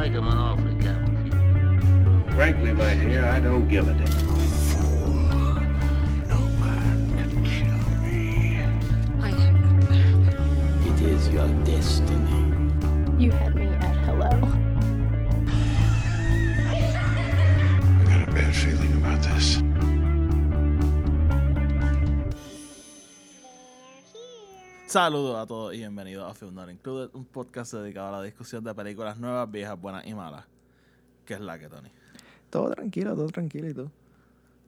make him an offer, Captain. Frankly, my dear, I don't give a damn. No can kill me. I. It is your destiny. You had Saludos a todos y bienvenidos a Film Not Included, un podcast dedicado a la discusión de películas nuevas, viejas, buenas y malas. ¿Qué es la que, Tony? Todo tranquilo, todo tranquilo y todo.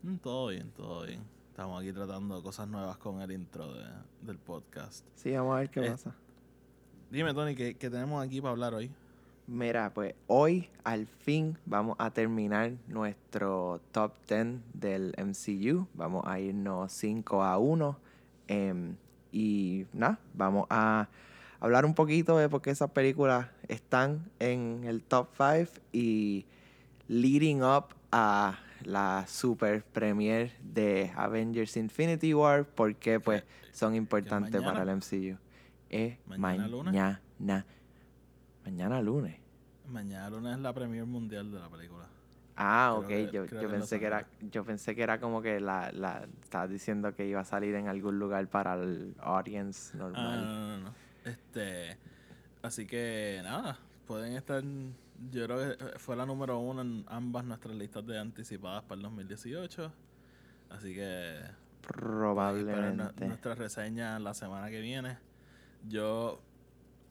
Mm, todo bien, todo bien. Estamos aquí tratando cosas nuevas con el intro de- del podcast. Sí, vamos a ver qué Eh. pasa. Dime, Tony, ¿qué, qué tenemos aquí para hablar hoy? Mira, pues hoy al fin vamos a terminar nuestro top 10 del MCU. Vamos a irnos 5 a 1. em, y nada, vamos a hablar un poquito de por qué esas películas están en el top 5 y leading up a la super premiere de Avengers Infinity War, porque pues son importantes para el MCU. Es ¿Mañana lunes? mañana. Mañana lunes. Mañana lunes es la premier mundial de la película. Ah, ok. que- yo, yo pensé que era, yo pensé que era como que la, la estabas diciendo que iba a salir en algún lugar para el audience Ah, normal. no, no, no. Este, así que nada, pueden estar. Yo creo que fue la número uno en ambas nuestras listas de anticipadas para el 2018. Así que nu- Probablemente. nuestra reseña la semana que viene. Yo,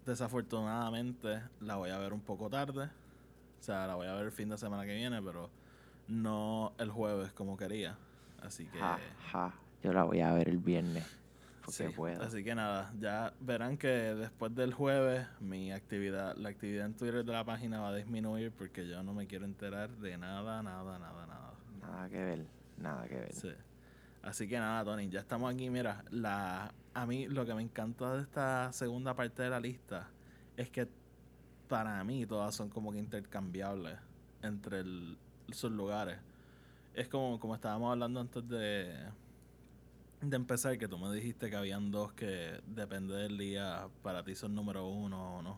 desafortunadamente, la voy a ver un poco tarde. O sea, la voy a ver el fin de semana que viene, pero no el jueves como quería. Así que. Ja, ja. Yo la voy a ver el viernes. Porque sí, puedo. Así que nada, ya verán que después del jueves mi actividad, la actividad en Twitter de la página va a disminuir porque yo no me quiero enterar de nada, nada, nada, nada. Nada que ver. Nada que ver. Sí. Así que nada, Tony, ya estamos aquí. Mira, la, a mí lo que me encanta de esta segunda parte de la lista es que para mí todas son como que intercambiables entre el- sus lugares. Es como, como estábamos hablando antes de, de empezar, que tú me dijiste que habían dos que depende del día, para ti son número uno o no.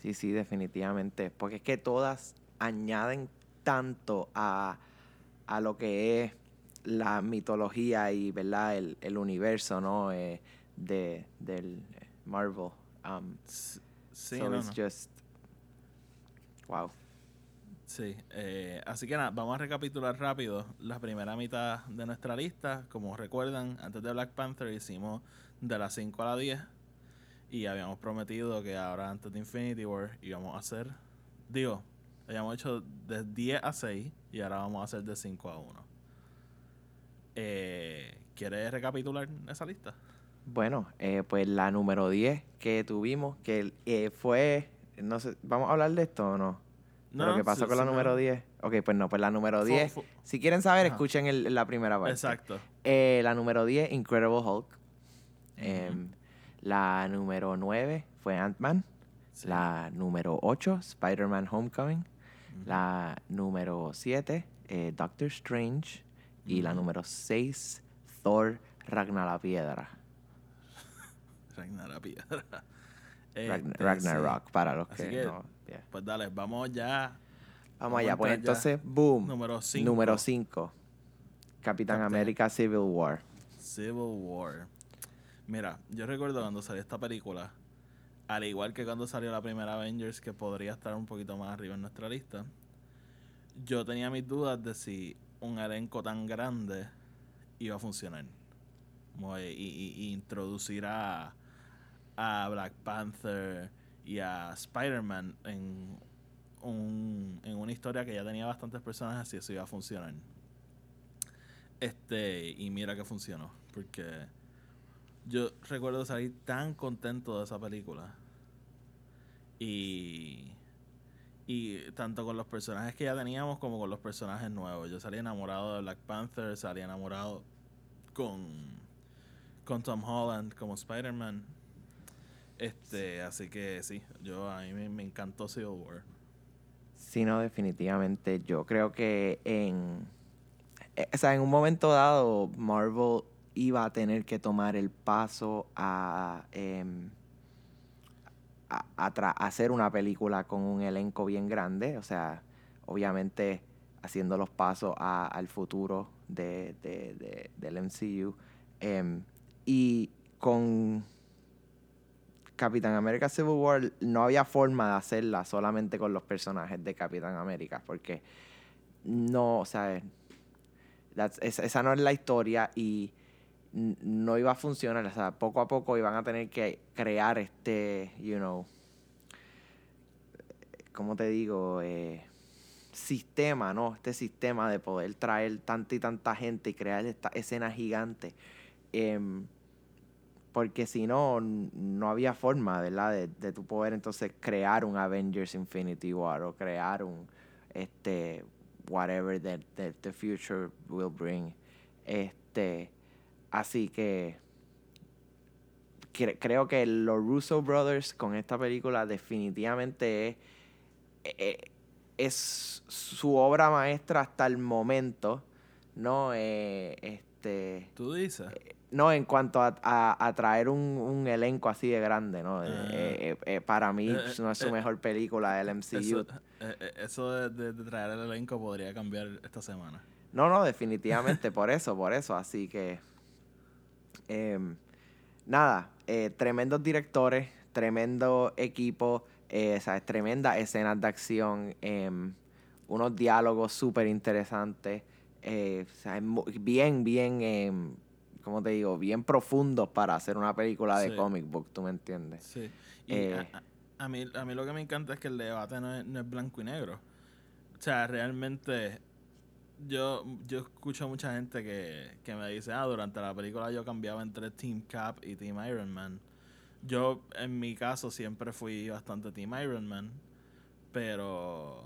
Sí, sí, definitivamente. Porque es que todas añaden tanto a, a lo que es la mitología y ¿verdad? El, el universo ¿no? Eh, de, del Marvel. Um, Sí, so no, it's no. just. Wow. Sí, eh, así que nada, vamos a recapitular rápido la primera mitad de nuestra lista. Como recuerdan, antes de Black Panther hicimos de las 5 a las 10 y habíamos prometido que ahora antes de Infinity War íbamos a hacer, digo, habíamos hecho de 10 a 6 y ahora vamos a hacer de 5 a 1. Eh, ¿Quieres recapitular esa lista? Bueno, eh, pues la número 10 que tuvimos, que eh, fue. No sé, ¿vamos a hablar de esto o no? ¿De lo que pasó sí, con la sí, número no. 10? Ok, pues no, pues la número Fue- 10. fue- Si quieren saber, Ajá. escuchen el- la primera parte. Exacto. Eh, la número 10, Incredible Hulk. Em, la número 9 fue Ant-Man. Sí. La número 8, Spider-Man Homecoming. Ujú. La número 7, eh, Doctor Strange. Y la número 6, Thor Ragnar la Piedra. Ragnar Piedra. Ragn- Este, Ragnarok, sí. para los Así que, que- no. yeah. Pues dale, vamos ya. Vamos allá, pues ya. entonces, boom. Número 5. Número 5, Capitán Capitán. América Civil War. Civil War. Mira, yo recuerdo cuando salió esta película, al igual que cuando salió la primera Avengers, que podría estar un poquito más arriba en nuestra lista, yo tenía mis dudas de si un elenco tan grande iba a funcionar. Como, y, y- y introducir a, a Black Panther y a Spider-Man en, un, en una historia que ya tenía bastantes personajes y eso iba a funcionar. Este, y mira que funcionó. Porque yo recuerdo salir tan contento de esa película. Y. Y tanto con los personajes que ya teníamos como con los personajes nuevos. Yo salí enamorado de Black Panther, salí enamorado con. con Tom Holland como Spider-Man. Este, así que sí, yo a mí me, me encantó Civil War. Sí, no, definitivamente. Yo creo que en. eh, O sea, en un momento dado, Marvel iba a tener que tomar el paso a. em, a- a hacer una película con un elenco bien grande, o sea, obviamente haciendo los pasos a- al futuro de, de- de- del MCU. em, y con Capitán América Civil War no había forma de hacerla solamente con los personajes de Capitán América, porque no, o sea, esa, no es la historia y no iba a funcionar, o sea, poco a poco iban a tener que crear este, you know, ¿cómo te digo? Eh, sistema, ¿no? Este sistema de poder traer tanta y tanta gente y crear esta escena gigante. Em, porque si no, no había forma, ¿verdad? De, de tu poder entonces crear un Avengers Infinity War o crear un, este, whatever that, that the future will bring. Este, así que cre- creo que los Russo Brothers con esta película definitivamente es, eh, es su obra maestra hasta el momento, ¿no? Eh, este, Tú dices. No, en cuanto a, a- a traer un, un elenco así de grande, ¿no? Eh, Ah. eh, eh, para mí no es su mejor película del MCU. Eso, eso de, de- de traer el elenco podría cambiar esta semana. No, no, definitivamente, por eso, por eso. Así que, em, nada, tremendos directores, tremendo equipo, eh, ¿sabes? tremendas escenas de acción, em, unos diálogos súper interesantes, eh, bien, bien, ¿cómo te digo? Bien profundos para hacer una película de Sí. comic book, ¿tú me entiendes? Sí. Y Eh. a, a- a mí, a mí lo que me encanta es que el debate no es, no es blanco y negro. O sea, realmente yo, yo escucho a mucha gente que, que me dice, ah, durante la película yo cambiaba entre Team Cap y Team Iron Man. Yo, en mi caso, siempre fui bastante Team Iron Man. Pero,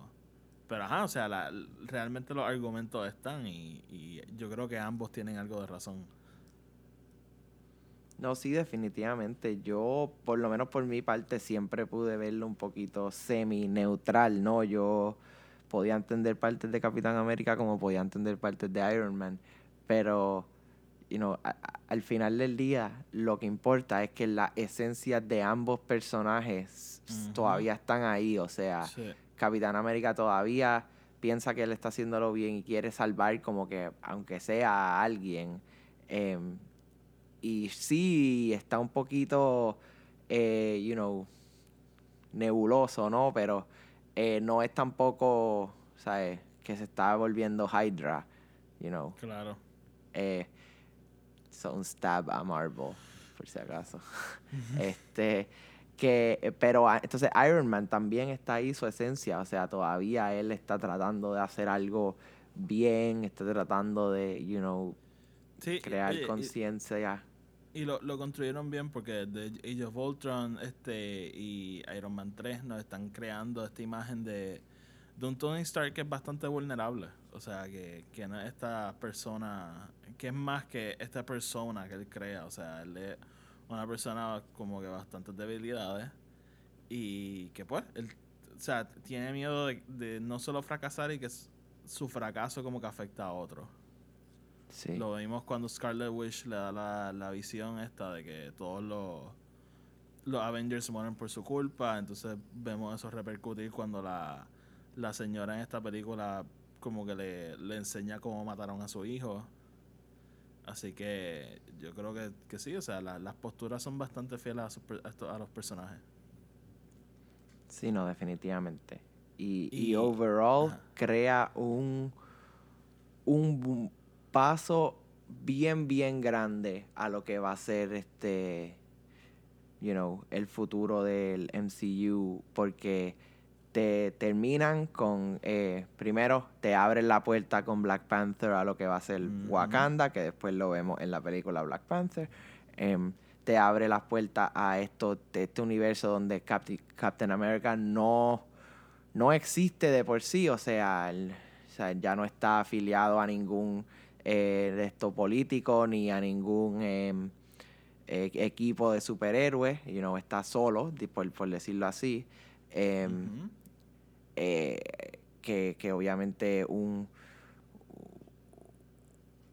pero ajá, o sea, la- realmente los argumentos están y, y yo creo que ambos tienen algo de razón. No, sí, definitivamente. Yo, por lo menos por mi parte, siempre pude verlo un poquito semi-neutral, ¿no? Yo podía entender partes de Capitán América como podía entender partes de Iron Man. Pero, you know, a- a- al final del día, lo que importa es que las esencias de ambos personajes todavía están ahí. O sea, Sí. Capitán América todavía piensa que él está haciéndolo bien y quiere salvar como que, aunque sea a alguien. em, y sí, está un poquito, eh, you know, nebuloso, ¿no? Pero eh, no es tampoco, ¿sabes? Que se está volviendo Hydra, you know. Claro. Eh, son stab a Marvel, por si acaso. este, que, eh, pero ah, entonces Iron Man también está ahí su esencia, o sea, todavía él está tratando de hacer algo bien, está tratando de, you know, Sí, crear conciencia. Y lo, lo construyeron bien porque de Age of Ultron este, y Iron Man 3 nos están creando esta imagen de, un Tony Stark que es bastante vulnerable. O sea, que, que no es esta persona, que es más que esta persona que él crea. O sea, él es una persona como que bastantes debilidades y que pues, él, o sea, tiene miedo de, de no solo fracasar y que su fracaso como que afecta a otros. Sí. Lo vimos cuando Scarlet Witch le da la, la visión esta de que todos los, los Avengers mueren por su culpa. Entonces vemos eso repercutir cuando la, la señora en esta película como que le, le enseña cómo mataron a su hijo. Así que yo creo que, que sí, o sea, la- las posturas son bastante fieles a, sus a los personajes. Sí, no, definitivamente. Y, y, Y- overall ajá. crea un, un paso bien, bien grande a lo que va a ser este, you know, el futuro del MCU. Porque te terminan con, eh, primero te abren la puerta con Black Panther a lo que va a ser. Wakanda, que después lo vemos en la película Black Panther. Em, te abre las puertas a esto, de este universo donde Captain America no, no existe de por sí, o sea, el- o sea, ya no está afiliado a ningún eh, de esto político ni a ningún em, eh, equipo de superhéroes, you know, está solo, por, por decirlo así. Em, eh, que, que obviamente un,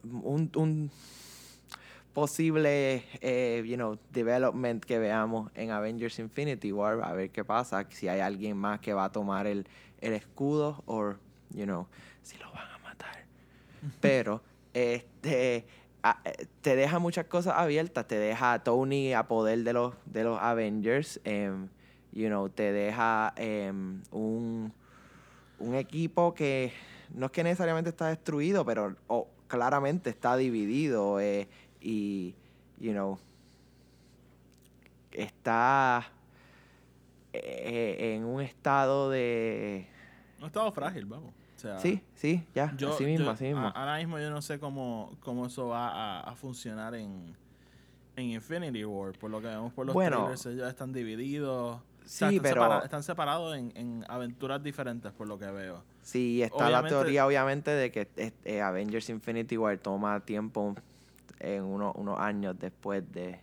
un, un posible, eh, you know, development que veamos en Avengers Infinity War, a ver qué pasa, si hay alguien más que va a tomar el, el escudo o, you know, si lo van a matar. Pero, este, eh, te deja muchas cosas abiertas, te deja a Tony a poder de los, de los Avengers, em, you know, te deja em, un, un equipo que no es que necesariamente está destruido, pero o, claramente está dividido eh, y, you know, está eh, en un estado de... Un estado frágil, vamos. O sea, Sí, sí, ya, yo- así mismo, yo- así mismo. a- ahora mismo yo no sé cómo, cómo eso va a, a funcionar en, en Infinity War. Por lo que vemos por los Bueno. trailers, ellos están divididos. O sea, Sí, están, pero- separa- están separados en, en aventuras diferentes, por lo que veo. Sí, está Obviamente- la teoría, obviamente, de que este, Avengers Infinity War toma tiempo en uno- unos años después de,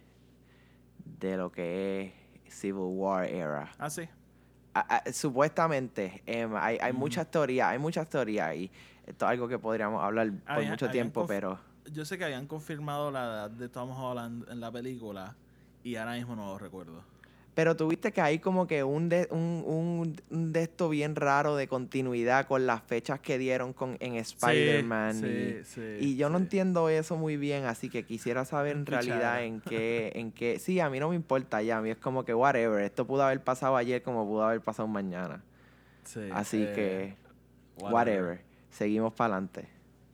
de lo que es Civil War era. Ah, sí. Supuestamente, em, hay, hay muchas teorías, hay muchas teorías y esto es algo que podríamos hablar por mucho tiempo, pero Yo sé que habían confirmado la edad de Tom Holland en la película y ahora mismo no lo recuerdo. Pero tuviste que hay como que un de, un, un, un de esto bien raro de continuidad con las fechas que dieron con en Spider-Man sí, y, sí, y yo no entiendo eso muy bien, así que quisiera saber en realidad en qué, en qué, sí, a mí no me importa ya, a mí es como que whatever, esto pudo haber pasado ayer como pudo haber pasado mañana, Sí, así eh, que whatever, seguimos para adelante.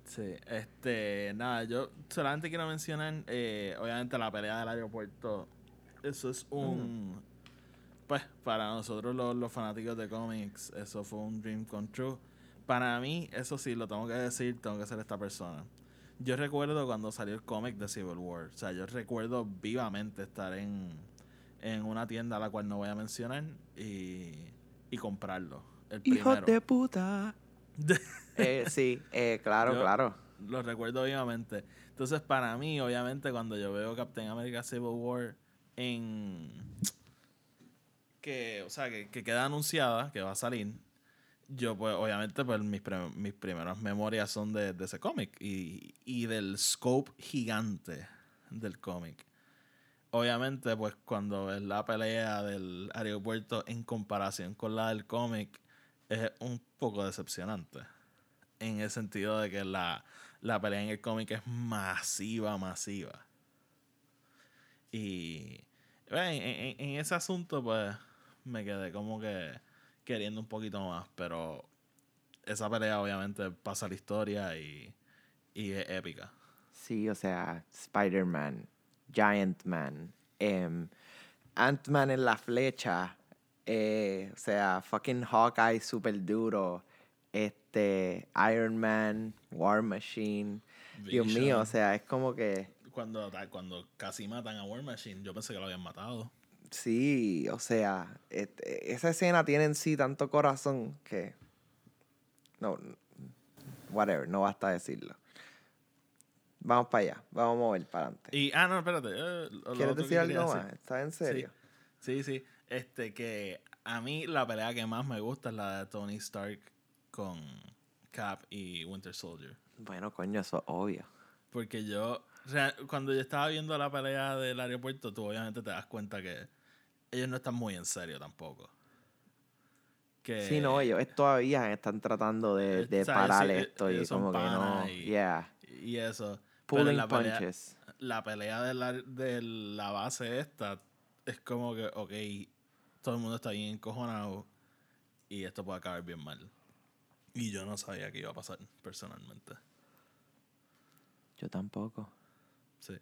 Sí, este, nada, yo solamente quiero mencionar, eh, obviamente la pelea del aeropuerto, eso es un, pues, para nosotros los, los fanáticos de cómics, eso fue un dream come true. Para mí, eso sí, lo tengo que decir, tengo que ser esta persona. Yo recuerdo cuando salió el cómic de Civil War, o sea, yo recuerdo vivamente estar en, en una tienda a la cual no voy a mencionar y, y comprarlo, el de puta. Eh, sí, eh, claro, Yo- claro. Lo recuerdo vivamente. Entonces, para mí, obviamente, cuando yo veo Captain America Civil War en. Que, o sea, que, que queda anunciada, que va a salir. Yo, pues, obviamente, pues mis, mis primeras memorias son de, ese cómic y, y del scope gigante del cómic. Obviamente, pues, cuando ves la pelea del aeropuerto en comparación con la del cómic, es un poco decepcionante en el sentido de que la, la pelea en el cómic es masiva, masiva. Y en- en ese asunto, pues me quedé como que queriendo un poquito más, pero esa pelea obviamente pasa la historia y, y es épica. Sí, o sea, Spider-Man, Giant Man, em, Ant-Man en la flecha, eh, o sea, fucking Hawkeye super duro, este, Iron Man, War Machine, Dios mío, o sea, es como que, Cuando, cuando casi matan a War Machine, yo pensé que lo habían matado. Sí, o sea, este, esa escena tiene en sí tanto corazón que, no, whatever, no basta decirlo. Vamos para allá, vamos a mover para adelante. Y, ah, no, espérate. eh, ¿Quieres decir algo decir. más? ¿Estás en serio? Sí, sí. Este, que a mí la pelea que más me gusta es la de Tony Stark con Cap y Winter Soldier. Bueno, coño, eso es obvio. Porque yo, cuando yo estaba viendo la pelea del aeropuerto, tú obviamente te das cuenta que ellos no están muy en serio tampoco. Que, Sí, no, ellos todavía están tratando de, Eh, de parar sí, esto y como que no. y- Yeah. Y eso. Pulling la pelea, punches. la pelea de la, de la base esta es como que, ok, todo el mundo está bien encojonado y esto puede acabar bien mal. Y yo no sabía que iba a pasar personalmente. Yo tampoco. Sí.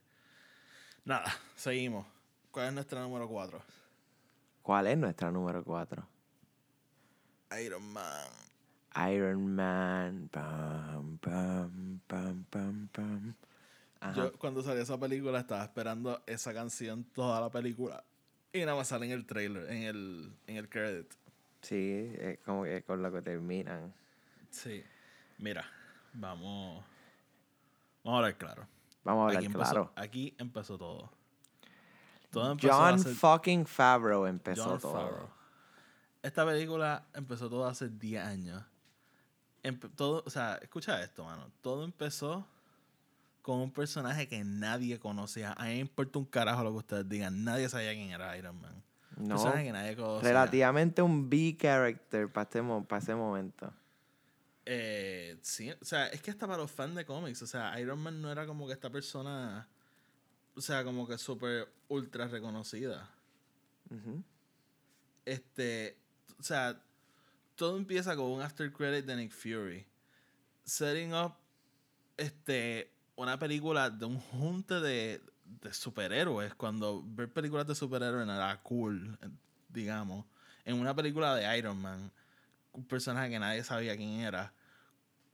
Nada, seguimos. ¿Cuál es nuestra número 4? ¿Cuál es nuestra número 4? Iron Man. Iron Man. Pam, pam, pam, pam, pam. Ajá. Yo cuando salió esa película estaba esperando esa canción toda la película. Y nada más sale en el trailer, en el, en el credit. Sí, es como que con lo que terminan. Sí. Mira, vamos. Vamos a hablar claro. Vamos a hablar aquí, empezó, claro. aquí empezó todo. Todo empezó John hace fucking Favreau empezó todo. Favreau. Esta película empezó todo hace 10 años. Empe- todo, o sea, escucha esto, mano. Todo empezó con un personaje que nadie conocía. A mí me importa un carajo lo que ustedes digan. Nadie sabía quién era Iron Man. No, personaje que nadie conocía. relativamente un B-character para este mo- pa' ese momento. Eh, sí, o sea, es que hasta para los fans de cómics, o sea, Iron Man no era como que esta persona, o sea, como que súper ultra reconocida. Este, o sea, todo empieza con un after credit de Nick Fury. Setting up, este, una película de un junte de, de superhéroes. Cuando ver películas de superhéroes era cool, digamos. En una película de Iron Man, un personaje que nadie sabía quién era,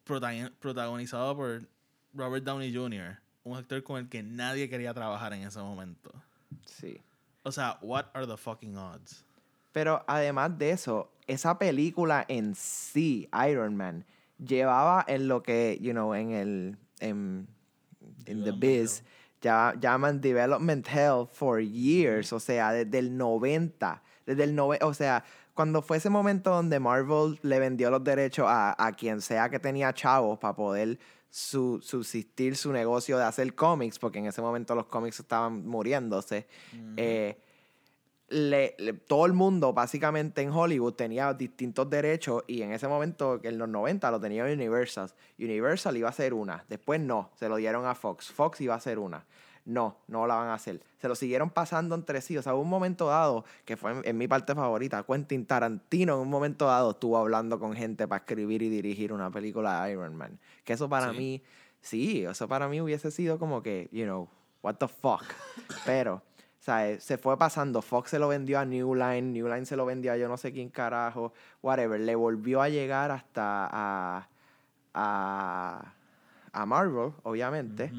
prota- protagonizado por Robert Downey Jr., un actor con el que nadie quería trabajar en ese momento. Sí. O sea, what are the fucking odds? Pero además de eso, esa película en sí, Iron Man, llevaba en lo que, you know, en el, en, in the biz, ya, llaman development hell for years, o sea, desde el 90, desde el nove- o sea, cuando fue ese momento donde Marvel le vendió los derechos a, a quien sea que tenía chavos para poder su- subsistir su negocio de hacer cómics, porque en ese momento los cómics estaban muriéndose, eh, le- le- todo el mundo básicamente en Hollywood tenía distintos derechos y en ese momento, en los 90, lo tenía Universal. Universal iba a hacer una, después no, se lo dieron a Fox. Fox iba a hacer una. No, no la van a hacer. Se lo siguieron pasando entre sí. O sea, hubo un momento dado, que fue en, en mi parte favorita, Quentin Tarantino en un momento dado estuvo hablando con gente para escribir y dirigir una película de Iron Man. Que eso para Sí. mí, sí, eso para mí hubiese sido como que, you know, what the fuck. Pero, o sea, eh, se fue pasando. Fox se lo vendió a New Line, New Line se lo vendió a yo no sé quién carajo, whatever. Le volvió a llegar hasta a, a, a Marvel, obviamente.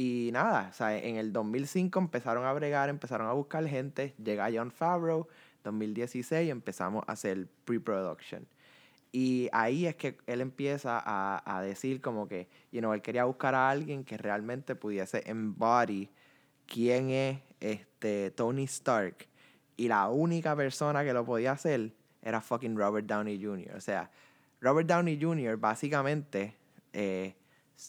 Y nada, o sea, en el 2005 empezaron a bregar, empezaron a buscar gente. Llega John Favreau, 2016 empezamos a hacer pre-production. Y ahí es que él empieza a, a decir como que, you know, él quería buscar a alguien que realmente pudiese embody quién es este Tony Stark. Y la única persona que lo podía hacer era fucking Robert Downey Jr. O sea, Robert Downey Jr. básicamente eh,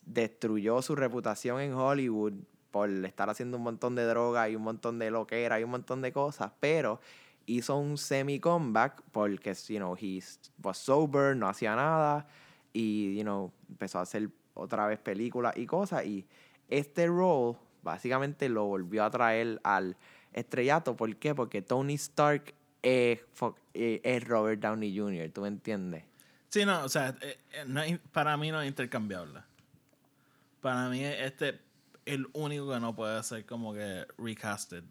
destruyó su reputación en Hollywood por estar haciendo un montón de droga y un montón de loquera y un montón de cosas, pero hizo un semi-comeback porque, you know, he was sober, no hacía nada y, you know, empezó a hacer otra vez películas y cosas y este role básicamente lo volvió a traer al estrellato. ¿Por qué? Porque Tony Stark es, eh, es Robert Downey Jr., ¿tú me entiendes? Sí, no, o sea, eh, eh, no para mí no es intercambiable. Para mí este es el único que no puede ser como que recasted.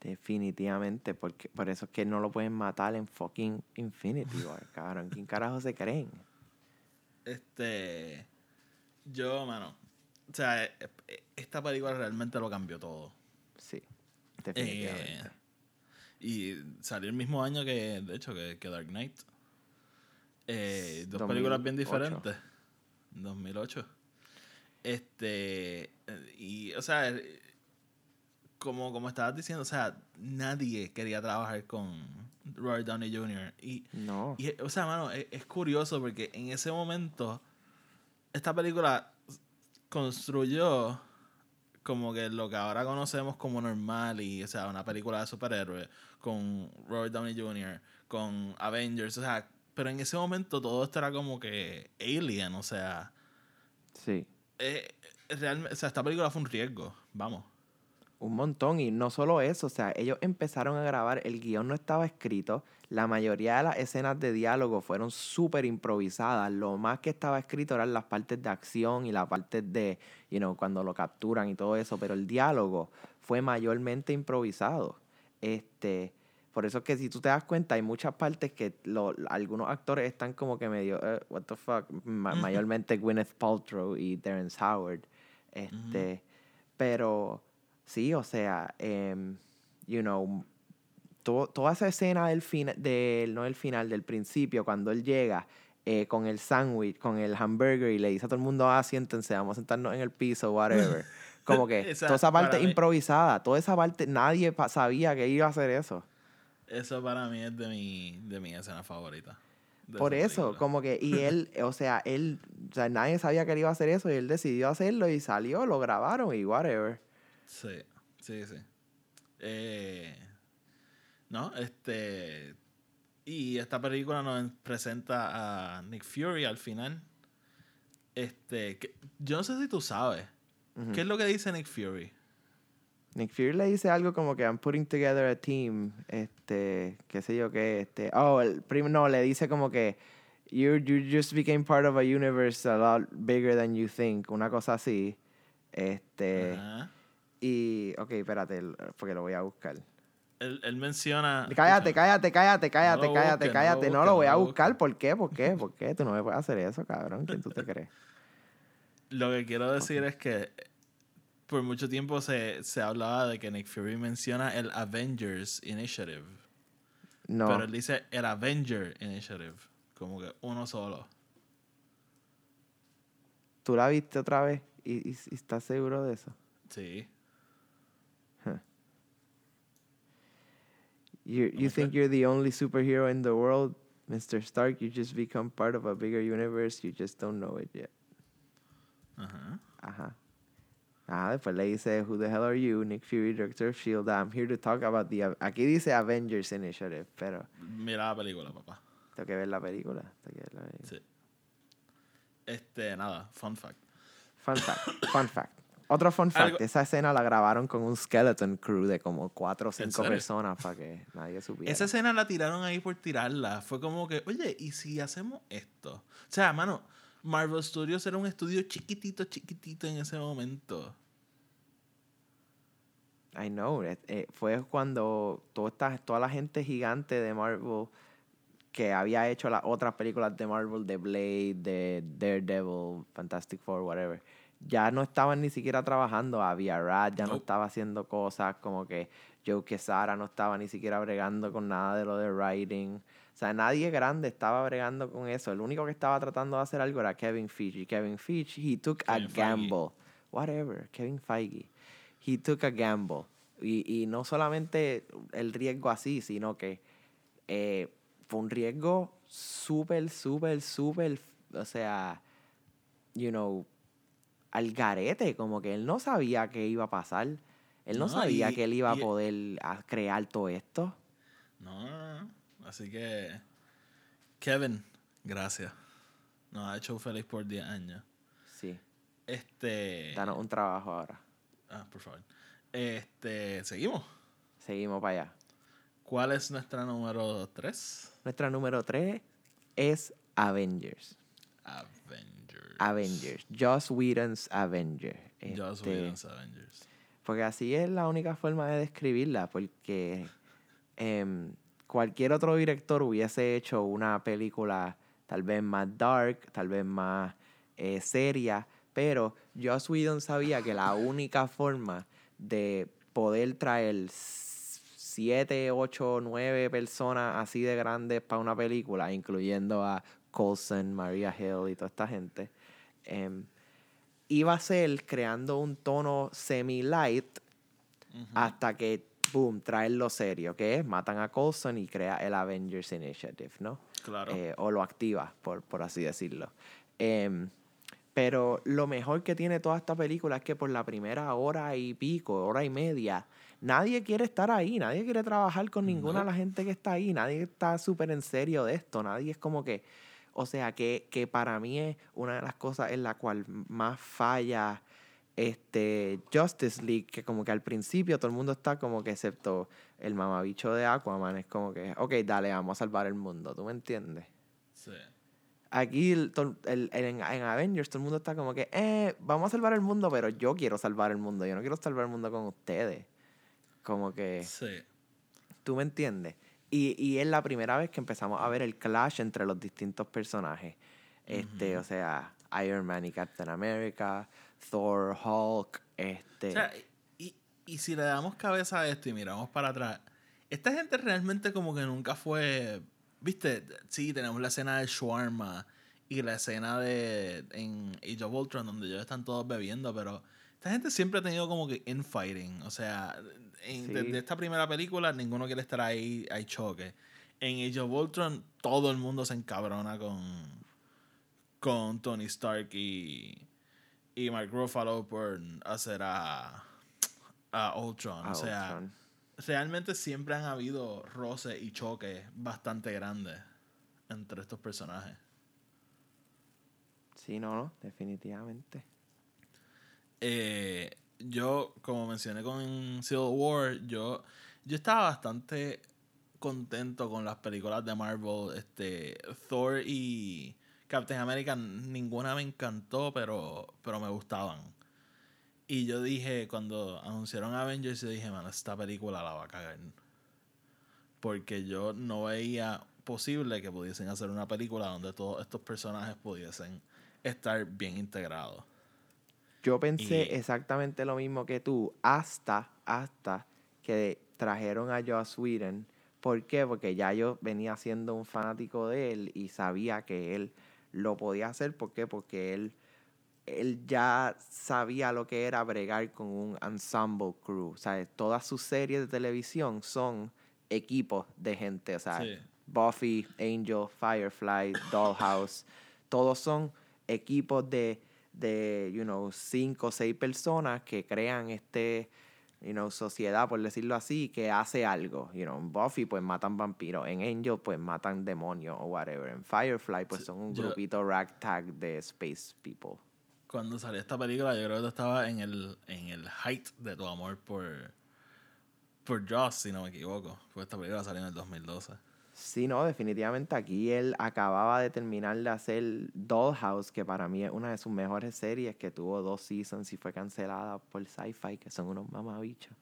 Definitivamente, porque por eso es que no lo pueden matar en fucking Infinity War, cabrón. ¿Quién carajo se creen? Este, yo, mano, o sea, eh, eh, esta película realmente lo cambió todo. Sí, definitivamente. Eh, y salió el mismo año que, de hecho, que, que Dark Knight. Eh, dos películas bien 2008. diferentes. 2008. Este, y, o sea, como, como estabas diciendo, o sea, nadie quería trabajar con Robert Downey Jr. Y, no, y, o sea, mano, es, es curioso porque en ese momento esta película construyó como que lo que ahora conocemos como normal y, o sea, una película de superhéroes con Robert Downey Jr., con Avengers, o sea, pero en ese momento todo esto era como que alien, o sea, sí. eh, realmente, o sea, esta película fue un riesgo, vamos. Un montón, y no solo eso, o sea, ellos empezaron a grabar, el guion no estaba escrito, la mayoría de las escenas de diálogo fueron súper improvisadas, lo más que estaba escrito eran las partes de acción y las partes de, you know, cuando lo capturan y todo eso, pero el diálogo fue mayormente improvisado. Este, por eso es que si tú te das cuenta, hay muchas partes que lo- algunos actores están como que medio, eh, what the fuck, Ma- mayormente Gwyneth Paltrow y Terrence Howard. Este, pero sí, o sea, em, you know, to- toda esa escena del final, del, no del final, del principio, cuando él llega eh, con el sándwich, con el hamburger y le dice a todo el mundo, ah, siéntense, vamos a sentarnos en el piso, whatever. Como que Esa, toda esa parte improvisada, toda esa parte, nadie sabía que iba a hacer eso. Eso para mí es de mi, de mi escena favorita. Por eso, película. como que, y él, o sea, él, o sea, nadie sabía que él iba a hacer eso y él decidió hacerlo y salió, lo grabaron y whatever. Sí, sí, sí. Eh, no, este. Y esta película nos presenta a Nick Fury al final. Este. que- yo no sé si tú sabes. ¿Qué es lo que dice Nick Fury? Nick Fury le dice algo como que I'm putting together a team, este, qué sé yo qué, este, oh, el prim no, le dice como que you, you just became part of a universe a lot bigger than you think, una cosa así, este, Ajá. y, ok, espérate, porque lo voy a buscar. Él, él menciona. Cállate, cállate, cállate, cállate, cállate, busques, no lo cállate, no lo voy a buscar. ¿por qué? ¿Por qué? ¿Por qué? Tú no me puedes hacer eso, cabrón, ¿quién tú te crees? Lo que quiero decir es que por mucho tiempo se, se hablaba de que Nick Fury menciona el Avengers Initiative. No, Pero él dice el Avenger Initiative. Como que uno solo. tú la viste otra vez y, y- y estás seguro de eso. Sí. You, you think you're the only superhero in the world, Mr. Stark? You just become part of a bigger universe. You just don't know it yet. Ajá. Ajá. Ah, después le dice, Who the hell are you? Nick Fury, Director of S.H.I.E.L.D. I'm here to talk about the... Aquí dice Avengers Initiative, pero Mira la película, papá. tengo que ver la película. tengo que ver la película. Sí. Este, nada, fun fact. Fun fact, fun fact. Otro fun fact, Algo- esa escena la grabaron con un skeleton crew de como cuatro o cinco personas para que nadie supiera. Esa escena la tiraron ahí por tirarla. Fue como que, oye, ¿y si hacemos esto? O sea, mano, Marvel Studios era un estudio chiquitito, chiquitito en ese momento. I know. eh, eh, fue cuando toda, esta, toda la gente gigante de Marvel que había hecho las otras películas de Marvel, de Blade, de Daredevil, Fantastic Four, whatever, ya no estaban ni siquiera trabajando. Había Rad, ya no estaba haciendo cosas como que Joe Quesada no estaba ni siquiera bregando con nada de lo de writing. O sea, nadie grande estaba bregando con eso. El único que estaba tratando de hacer algo era Kevin Feige. Y Kevin Feige, he took a Kevin Feige. gamble. Whatever, Kevin Feige he took a gamble. Y, y no solamente el riesgo así, sino que eh, fue un riesgo súper, súper, súper, o sea, you know, al garete, como que él no sabía qué iba a pasar. Él no, No, sabía y- que él iba a poder a crear todo esto. No, no, no. Así que, Kevin, gracias. Nos ha hecho feliz por 10 años. Sí, Este. danos un trabajo ahora. Ah, por favor. Este, seguimos. Seguimos para allá. ¿Cuál es nuestra número 3? Nuestra número 3 es Avengers. Avengers. Avengers. Joss Whedon's Avenger. Joss Este, Whedon's Avengers. Porque así es la única forma de describirla, porque em, cualquier otro director hubiese hecho una película tal vez más dark, tal vez más eh, seria, pero Joss Whedon sabía que la única forma de poder traer siete, ocho, nueve personas así de grandes para una película, incluyendo a Coulson, Maria Hill y toda esta gente, em, iba a ser creando un tono semi-light hasta que, boom, traerlo serio, que es, matan a Coulson y crea el Avengers Initiative, ¿no? Claro. Eh, o lo activa, por, por así decirlo. Em, pero lo mejor que tiene toda esta película es que por la primera hora y pico, hora y media, nadie quiere estar ahí, nadie quiere trabajar con ninguna de la gente que está ahí, nadie está súper en serio de esto, nadie es como que, o sea, que, que para mí es una de las cosas en la cual más falla este Justice League, que como que al principio todo el mundo está como que excepto el mamabicho de Aquaman, es como que, ok, dale, vamos a salvar el mundo, ¿tú me entiendes? Sí. Aquí el, el- el- en, en Avengers todo el mundo está como que, eh, vamos a salvar el mundo, pero yo quiero salvar el mundo, yo no quiero salvar el mundo con ustedes. Como que, Sí. ¿tú me entiendes? Y, y es la primera vez que empezamos a ver el clash entre los distintos personajes. Este, o sea, Iron Man y Captain America, Thor, Hulk, este... O sea, y, y si le damos cabeza a esto y miramos para atrás, esta gente realmente como que nunca fue. Viste, sí, tenemos la escena del shawarma y la escena de en Age of Ultron donde ellos están todos bebiendo, pero esta gente siempre ha tenido como que infighting. O sea, en- Sí. desde esta primera película ninguno quiere estar ahí, hay choque. en Age of Ultron todo el mundo se encabrona con, con Tony Stark y, y Mark Ruffalo por hacer a, a Ultron. a o sea, Ultron. realmente siempre han habido roces y choques bastante grandes entre estos personajes. Sí, no, no, definitivamente. Eh, yo, como mencioné con Civil War, yo, yo estaba bastante contento con las películas de Marvel. Este, Thor y Captain America, ninguna me encantó, pero, pero me gustaban. Y yo dije, cuando anunciaron Avengers, yo dije, man, esta película la va a cagar. Porque yo no veía posible que pudiesen hacer una película donde todos estos personajes pudiesen estar bien integrados. Yo pensé Y- exactamente lo mismo que tú, hasta, hasta que trajeron a Joss Whedon. ¿Por qué? Porque ya yo venía siendo un fanático de él y sabía que él lo podía hacer. ¿Por qué? Porque él, él ya sabía lo que era bregar con un ensemble crew. O sea, todas sus series de televisión son equipos de gente. O sea, Sí. Buffy, Angel, Firefly, Dollhouse. Todos son equipos de, de, you know, cinco o seis personas que crean este, you know, sociedad, por decirlo así, que hace algo. You know, en Buffy, pues matan vampiros. En Angel, pues matan demonios o whatever. En Firefly, pues son un yo- grupito ragtag de space people. Cuando salió esta película, yo creo que tú estabas en el, en el height de tu amor por, por Joss, si no me equivoco. Porque esta película salió en el 2012. Sí, no, definitivamente aquí él acababa de terminar de hacer Dollhouse, que para mí es una de sus mejores series, que tuvo dos seasons y fue cancelada por Sci-Fi, que son unos mamabichos.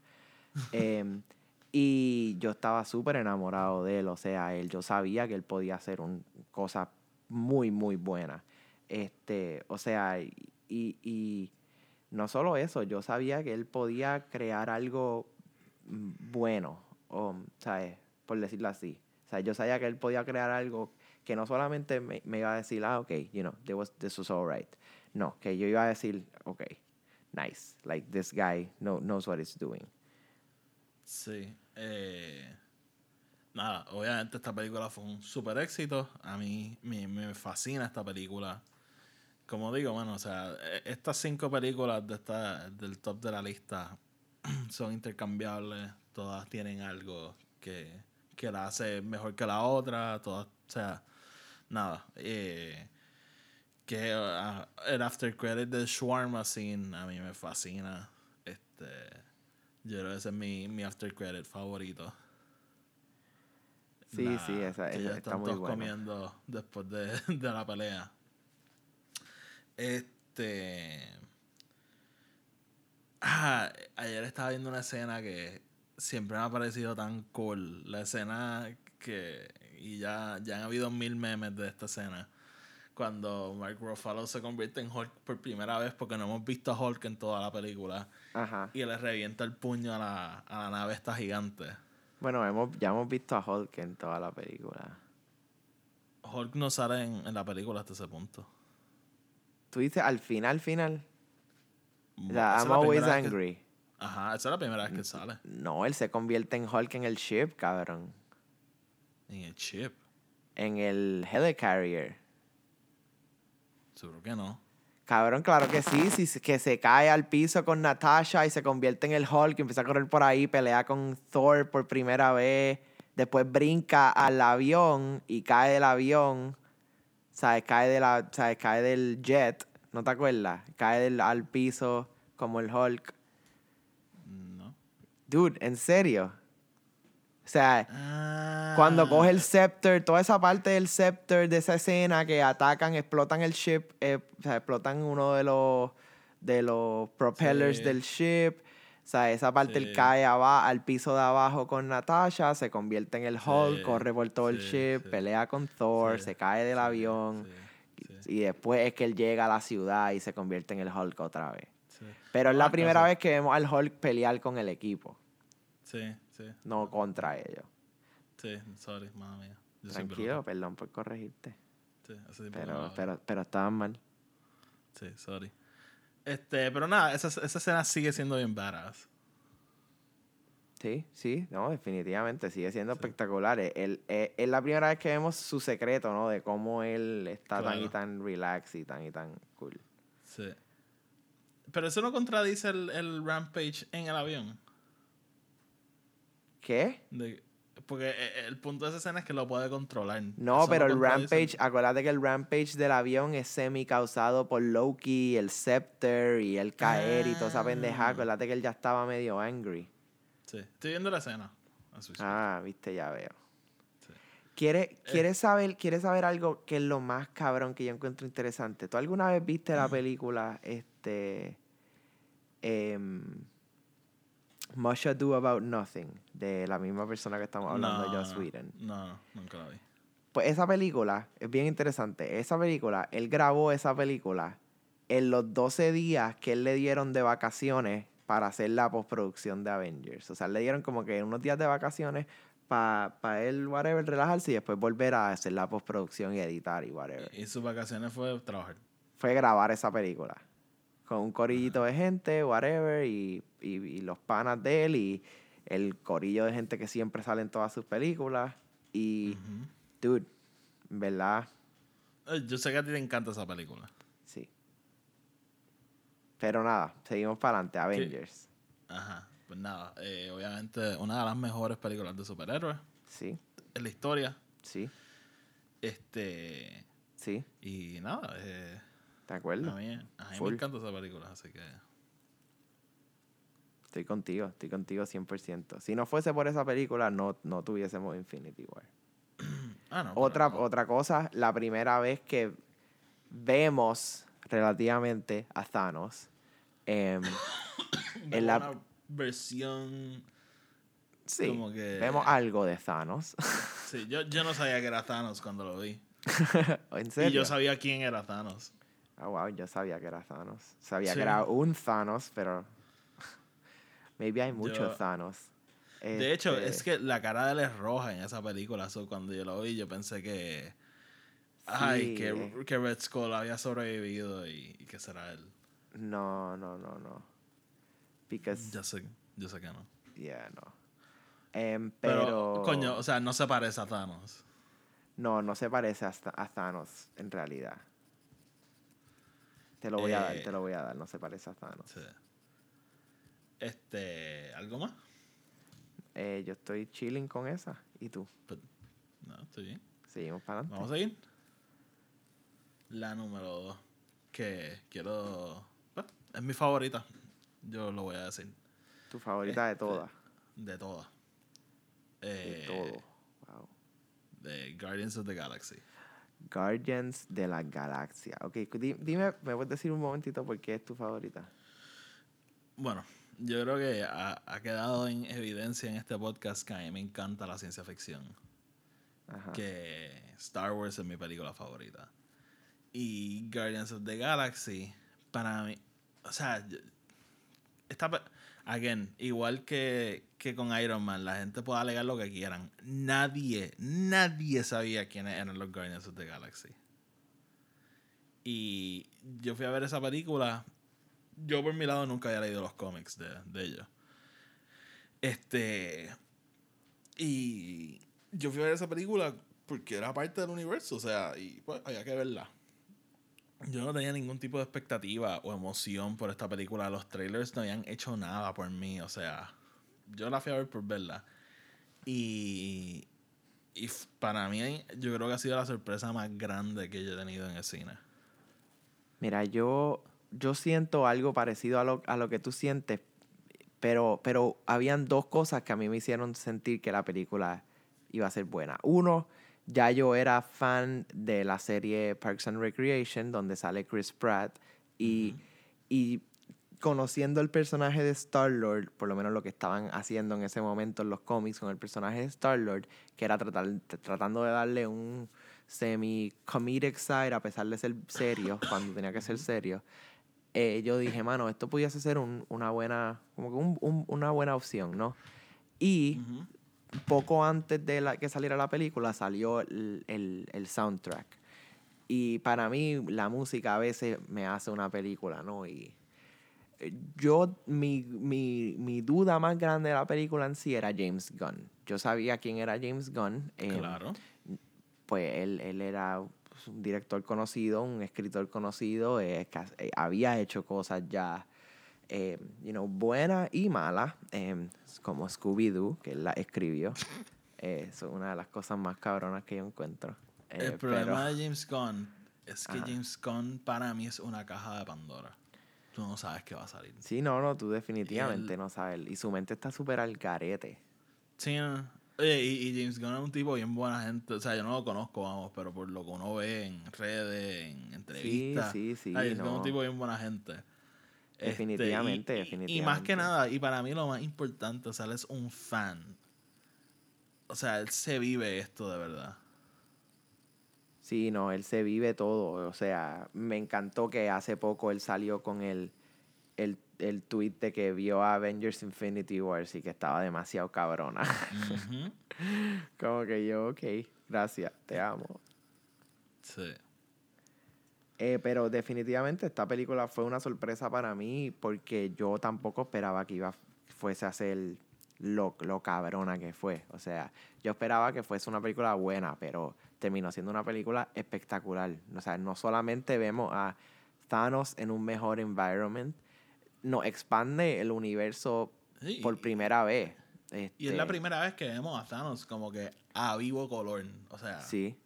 Em, y yo estaba súper enamorado de él, o sea, él, yo sabía que él podía hacer un, cosas muy, muy buenas. Este, o sea, y, y no solo eso, yo sabía que él podía crear algo mm, bueno, o, ¿sabes? Por decirlo así. Sea, yo sabía que él podía crear algo que no solamente me, me iba a decir, ah, ok, you know, this was, this was all right. No, que yo iba a decir, ok, nice. Like, this guy know, knows what he's doing. Sí. eh, nada, obviamente esta película fue un super éxito. A mí me, me fascina esta película. Como digo, bueno, o sea, e- estas cinco películas de esta, del top de la lista son intercambiables. Todas tienen algo que, que la hace mejor que la otra. Todas, o sea, nada. eh, que ah, el after credit de Shawarma Scene a mí me fascina. Este, yo creo que ese es mi, mi after credit favorito. Sí, sí, esa- que esa ya está están muy todos buena. comiendo después de, de la pelea. Este. Ah, ayer estaba viendo una escena que siempre me ha parecido tan cool. La escena que. Y ya, ya han habido mil memes de esta escena. Cuando Mark Ruffalo se convierte en Hulk por primera vez, porque no hemos visto a Hulk en toda la película. Ajá. Y le revienta el puño a la, a la nave esta gigante. Bueno, hemos, ya hemos visto a Hulk en toda la película. Hulk no sale en, en la película hasta ese punto. Tú dices al final, final. Es I'm la always que- angry. Ajá, esa es la primera vez que sale. No, él se convierte en Hulk en el ship, cabrón. En el chip. En el helicarrier. Seguro que no. Cabrón, claro que sí, sí, sí, que se cae al piso con Natasha y se convierte en el Hulk y empieza a correr por ahí, pelea con Thor por primera vez, después brinca al avión y cae del avión, ¿sabes? Cae, de la, ¿sabes? cae del jet, ¿no te acuerdas? Cae del, al piso como el Hulk. Dude, ¿en serio? O sea, Ah, cuando coge el scepter, toda esa parte del scepter de esa escena que atacan, explotan el ship, eh, o sea, explotan uno de los de los propellers Sí. del ship. O sea, esa parte él Sí. cae aba- al piso de abajo con Natasha, se convierte en el Hulk, Sí, corre por todo el ship, pelea con Thor, se cae del avión. Y después es que él llega a la ciudad y se convierte en el Hulk otra vez. Pero es Ah, la primera vez que vemos al Hulk pelear con el equipo, Sí, sí. no contra ellos. Sí, sorry, madre mía. Yo Tranquilo, perdón por corregirte. Sí, ese tipo Pero, pero, pero estaban mal. Sí, sorry. Este, pero nada, esa, esa escena sigue siendo bien badass. Sí, sí, no, definitivamente, sigue siendo espectacular. Él, eh, es la primera vez que vemos su secreto, ¿no? De cómo él está tan y tan relax y tan y tan cool. Sí. Pero eso no contradice el, el Rampage en el avión. ¿Qué? De- porque eh, el punto de esa escena es que lo puede controlar. No, Eso pero el Rampage, acuérdate que el Rampage del avión es semi causado por Loki, el Scepter y el caer y toda esa pendeja. Ah. Acuérdate que él ya estaba medio angry. Sí. Estoy viendo la escena. Sí. Ah, viste, ya veo. Sí. ¿Quieres, Eh. ¿quieres, saber, ¿Quieres saber algo que es lo más cabrón que yo encuentro interesante? ¿Tú alguna vez viste la película este em, Much Ado About Nothing? De la misma persona que estamos hablando, No, Joss Whedon. No, nunca la vi. Pues esa película es bien interesante. Esa película, él grabó esa película en los 12 días que él le dieron de vacaciones para hacer la postproducción de Avengers. O sea, le dieron como que unos días de vacaciones para él, whatever, relajarse y después volver a hacer la postproducción y editar y whatever. Y sus vacaciones fue trabajar. Fue grabar esa película. Con un corillito de gente, whatever, y, y, y los panas de él y el corillo de gente que siempre sale en todas sus películas. Y, Ujú. dude, verdad, Eh, Yo sé que a ti te encanta esa película. Sí. Pero nada, seguimos para adelante. Avengers. Ajá. Pues nada, eh, obviamente una de las mejores películas de superhéroes Sí, en la historia. sí, Este. sí. Y nada, eh, ¿De a acuerdo? mí, a mí me encanta esa película, así que. Estoy contigo, estoy contigo 100%. Si no fuese por esa película, no, no tuviésemos Infinity War. Ah, no. Otra, otra cosa, la primera vez que vemos relativamente a Thanos. em, en la- una versión. sí, Como que- vemos algo de Thanos. Sí, yo, yo no sabía que era Thanos cuando lo vi. ¿En Y serio? yo sabía quién era Thanos. Ah, wow, yo sabía que era Thanos. Sabía Sí. que era un Thanos, pero. Maybe hay muchos Yo- Thanos. De hecho, Este, es que la cara de él es roja en esa película. So, cuando yo lo vi, yo pensé que. Ay, que, que Red Skull había sobrevivido y, y que será él. No, no, no, no. Because. Ya sé, yo sé que no. Yeah, no. Em, Pero, pero. coño, o sea, no se parece a Thanos. No, no se parece a, a Thanos, en realidad. Te lo voy a dar, Eh, te lo voy a dar. No se parece a Thanos. Sí. Este, ¿algo más? Eh, yo estoy chilling con esa. ¿Y tú? Pues, no, estoy bien. Seguimos para adelante. Vamos a seguir. La número dos. Que quiero. bueno, es mi favorita. Yo lo voy a decir. Tu favorita de este, todas. De todas. De Eh, todo. Wow. De Guardians of the Galaxy. Guardians de la Galaxia. Ok, di- dime, ¿me puedes decir un momentito por qué es tu favorita? Bueno, yo creo que ha, ha quedado en evidencia en este podcast que a mí me encanta la ciencia ficción. Ajá. Que Star Wars es mi película favorita. Y Guardians of the Galaxy, para mí, o sea, esta, again, igual que, que con Iron Man, la gente puede alegar lo que quieran. Nadie, nadie sabía quiénes eran los Guardians of the Galaxy. Y yo fui a ver esa película. Yo por mi lado nunca había leído los cómics de, de ellos. Este. Y yo fui a ver esa película porque era parte del universo, o sea, y pues había que verla. Yo no tenía ningún tipo de expectativa o emoción por esta película. Los trailers no habían hecho nada por mí, o sea, yo la fui a ver por verla. Y, y para mí, yo creo que ha sido la sorpresa más grande que yo he tenido en el cine. Mira, yo, yo siento algo parecido a lo, a lo que tú sientes, pero, pero habían dos cosas que a mí me hicieron sentir que la película iba a ser buena. Uno, ya yo era fan de la serie Parks and Recreation, donde sale Chris Pratt, y, y conociendo el personaje de Star-Lord, por lo menos lo que estaban haciendo en ese momento en los cómics con el personaje de Star-Lord, que era tratar, tratando de darle un semi-comedic side a pesar de ser serio, cuando tenía que ser serio, eh, yo dije, mano, esto pudiese ser un- una buena, como que un- un- una buena opción, ¿no? Y. poco antes de la, que saliera la película salió el, el- el soundtrack. Y para mí la música a veces me hace una película, ¿no? Y eh, yo, mi, mi, mi duda más grande de la película en sí era James Gunn. Yo sabía quién era James Gunn. em, Claro. Pues él, él era un director conocido, un escritor conocido, eh, eh, había hecho cosas ya, eh, you know, buenas y malas, em, como Scooby-Doo, que él la escribió. Eh, es una de las cosas más cabronas que yo encuentro. Eh, El problema pero- de James Gunn es que Ajá. James Gunn para mí es una caja de Pandora. Tú no sabes qué va a salir. Sí, no, no, tú definitivamente él- no sabes. Y su mente está súper al garete. Sí, no. Oye, y, y James Gunn es un tipo bien buena gente. O sea, yo no lo conozco, vamos, pero por lo que uno ve en redes, en entrevistas. sí, sí, Gunn es no. un tipo bien buena gente. Este, Definitivamente, y- y- Y más que definitivamente. nada, y para mí lo más importante, o sea, él es un fan. O sea, él se vive esto de verdad. Sí, no, él se vive todo. O sea, me encantó que hace poco él salió con el, el, el tweet de que vio a Avengers Infinity Wars y que estaba demasiado cabrona. Como que yo, ok, gracias, te amo. Sí. Eh, pero definitivamente esta película fue una sorpresa para mí porque yo tampoco esperaba que iba fuese a ser lo, lo cabrona que fue. O sea, yo esperaba que fuese una película buena, pero terminó siendo una película espectacular. O sea, no solamente vemos a Thanos en un mejor environment, nos expande el universo Sí, por primera vez. Y es la Este, primera vez que vemos a Thanos como que a vivo color. O sea, Sí,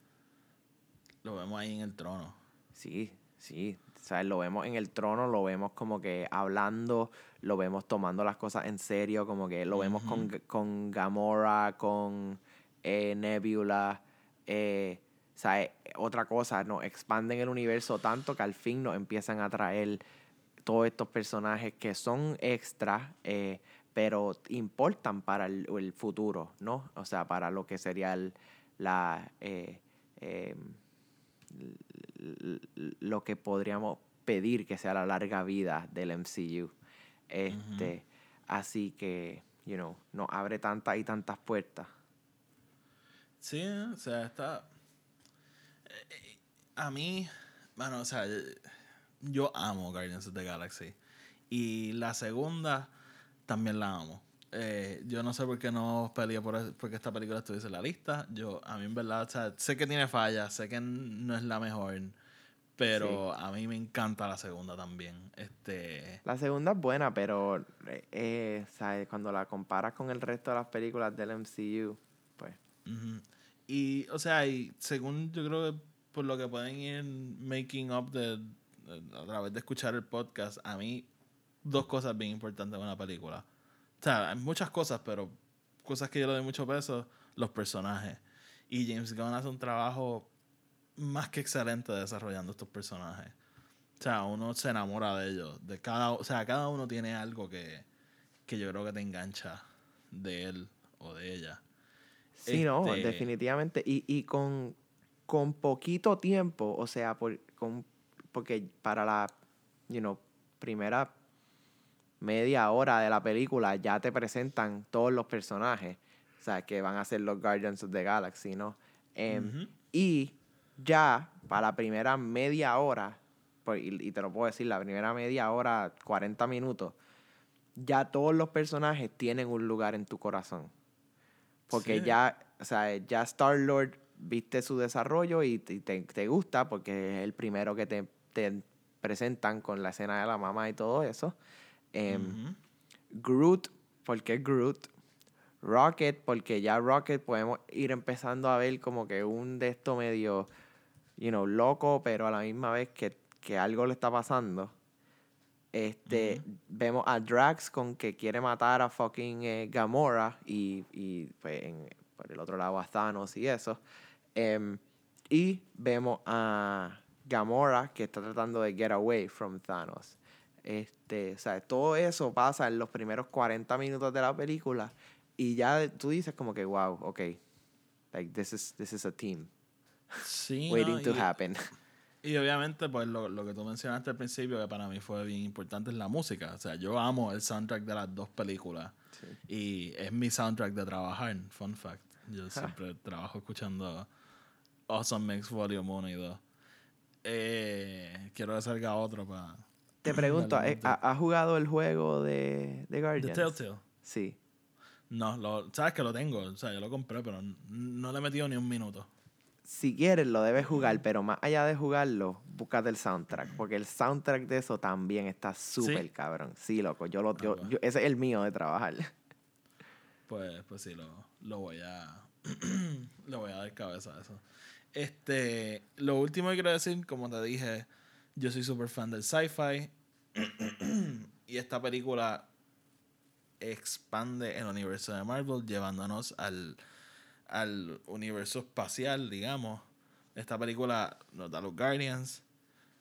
lo vemos ahí en el trono. Sí, sí. Sea, lo vemos en el trono, lo vemos como que hablando, lo vemos tomando las cosas en serio, como que lo vemos con, con Gamora, con eh, Nebula. eh, sea, eh, otra cosa, nos expanden el universo tanto que al fin nos empiezan a traer todos estos personajes que son extras, eh, pero importan para el, el futuro, ¿no? O sea, para lo que sería el- la... eh, em, lo que podríamos pedir que sea la larga vida del MCU. Este, Así que, you know, nos abre tantas y tantas puertas. Sí, o sea, está. eh, eh, A mí, bueno, o sea, yo amo Guardians of the Galaxy. Y la segunda también la amo. Eh, yo no sé por qué no peleé por porque esta película estuviese en la lista. Yo, a mí en verdad, o sea, sé que tiene fallas, sé que no es la mejor. Pero a mí me encanta la segunda también. Este. La segunda es buena, pero eh, ¿sabes? cuando la comparas con el resto de las películas del MCU, pues. Y, o sea, y según yo creo que por lo que pueden ir making up de, de- a través de escuchar el podcast, a mí dos cosas bien importantes en una película. O sea, hay muchas cosas, pero cosas que yo le doy mucho peso, los personajes. Y James Gunn hace un trabajo más que excelente desarrollando estos personajes. O sea, uno se enamora de ellos. De cada, o sea, cada uno tiene algo que, que yo creo que te engancha de él o de ella. Sí, no, Este- definitivamente. Y, y con, con poquito tiempo, o sea, por, con, porque para la, you know, primera media hora de la película ya te presentan todos los personajes, o sea, que van a ser los Guardians of the Galaxy, ¿no? Em. Y ya para la primera media hora, pues, y, y te lo puedo decir, la primera media hora, 40 minutos, ya todos los personajes tienen un lugar en tu corazón. Porque Sí. ya, o sea, ya Star-Lord viste su desarrollo y te, te- te gusta porque es el primero que te, te presentan con la escena de la mamá y todo eso. Ujú. Groot, porque Groot. Rocket, porque ya Rocket podemos ir empezando a ver como que un de esto medio, you know, loco, pero a la misma vez que, que algo le está pasando. Este, vemos a Drax con que quiere matar a fucking eh, Gamora y, y pues, en- por el otro lado a Thanos y eso. Em, y vemos a Gamora que está tratando de get away from Thanos. Este, o sea, todo eso pasa en los primeros 40 minutos de la película y ya tú dices como que wow, ok, like this is this is a team Sí, waiting no, to y, happen. y obviamente, pues lo, lo que tú mencionaste al principio, que para mí fue bien importante, es la música. O sea, yo amo el soundtrack de las dos películas. Y es mi soundtrack de trabajar, fun fact. Yo siempre trabajo escuchando Awesome Mix Volume 1 y 2. Eh, quiero que salga otro para te pregunto, ¿eh, Realmente. ¿ha- ¿has jugado el juego de, de The? Telltale. Sí. No, lo, sabes que lo tengo. O sea, yo lo compré, pero no le he metido ni un minuto. Si quieres, lo debes jugar, pero más allá de jugarlo, búscate el soundtrack. Porque el soundtrack de eso también está súper cabrón. Sí, loco. Yo lo, Ah, yo- ese es el mío de trabajar. Pues, pues sí, lo, lo voy a. le voy a dar cabeza a eso. Este. Lo último que quiero decir, como te dije, yo soy súper fan del sci-fi. y esta película expande el universo de Marvel, llevándonos al, al universo espacial, digamos. Esta película nos da los Guardians,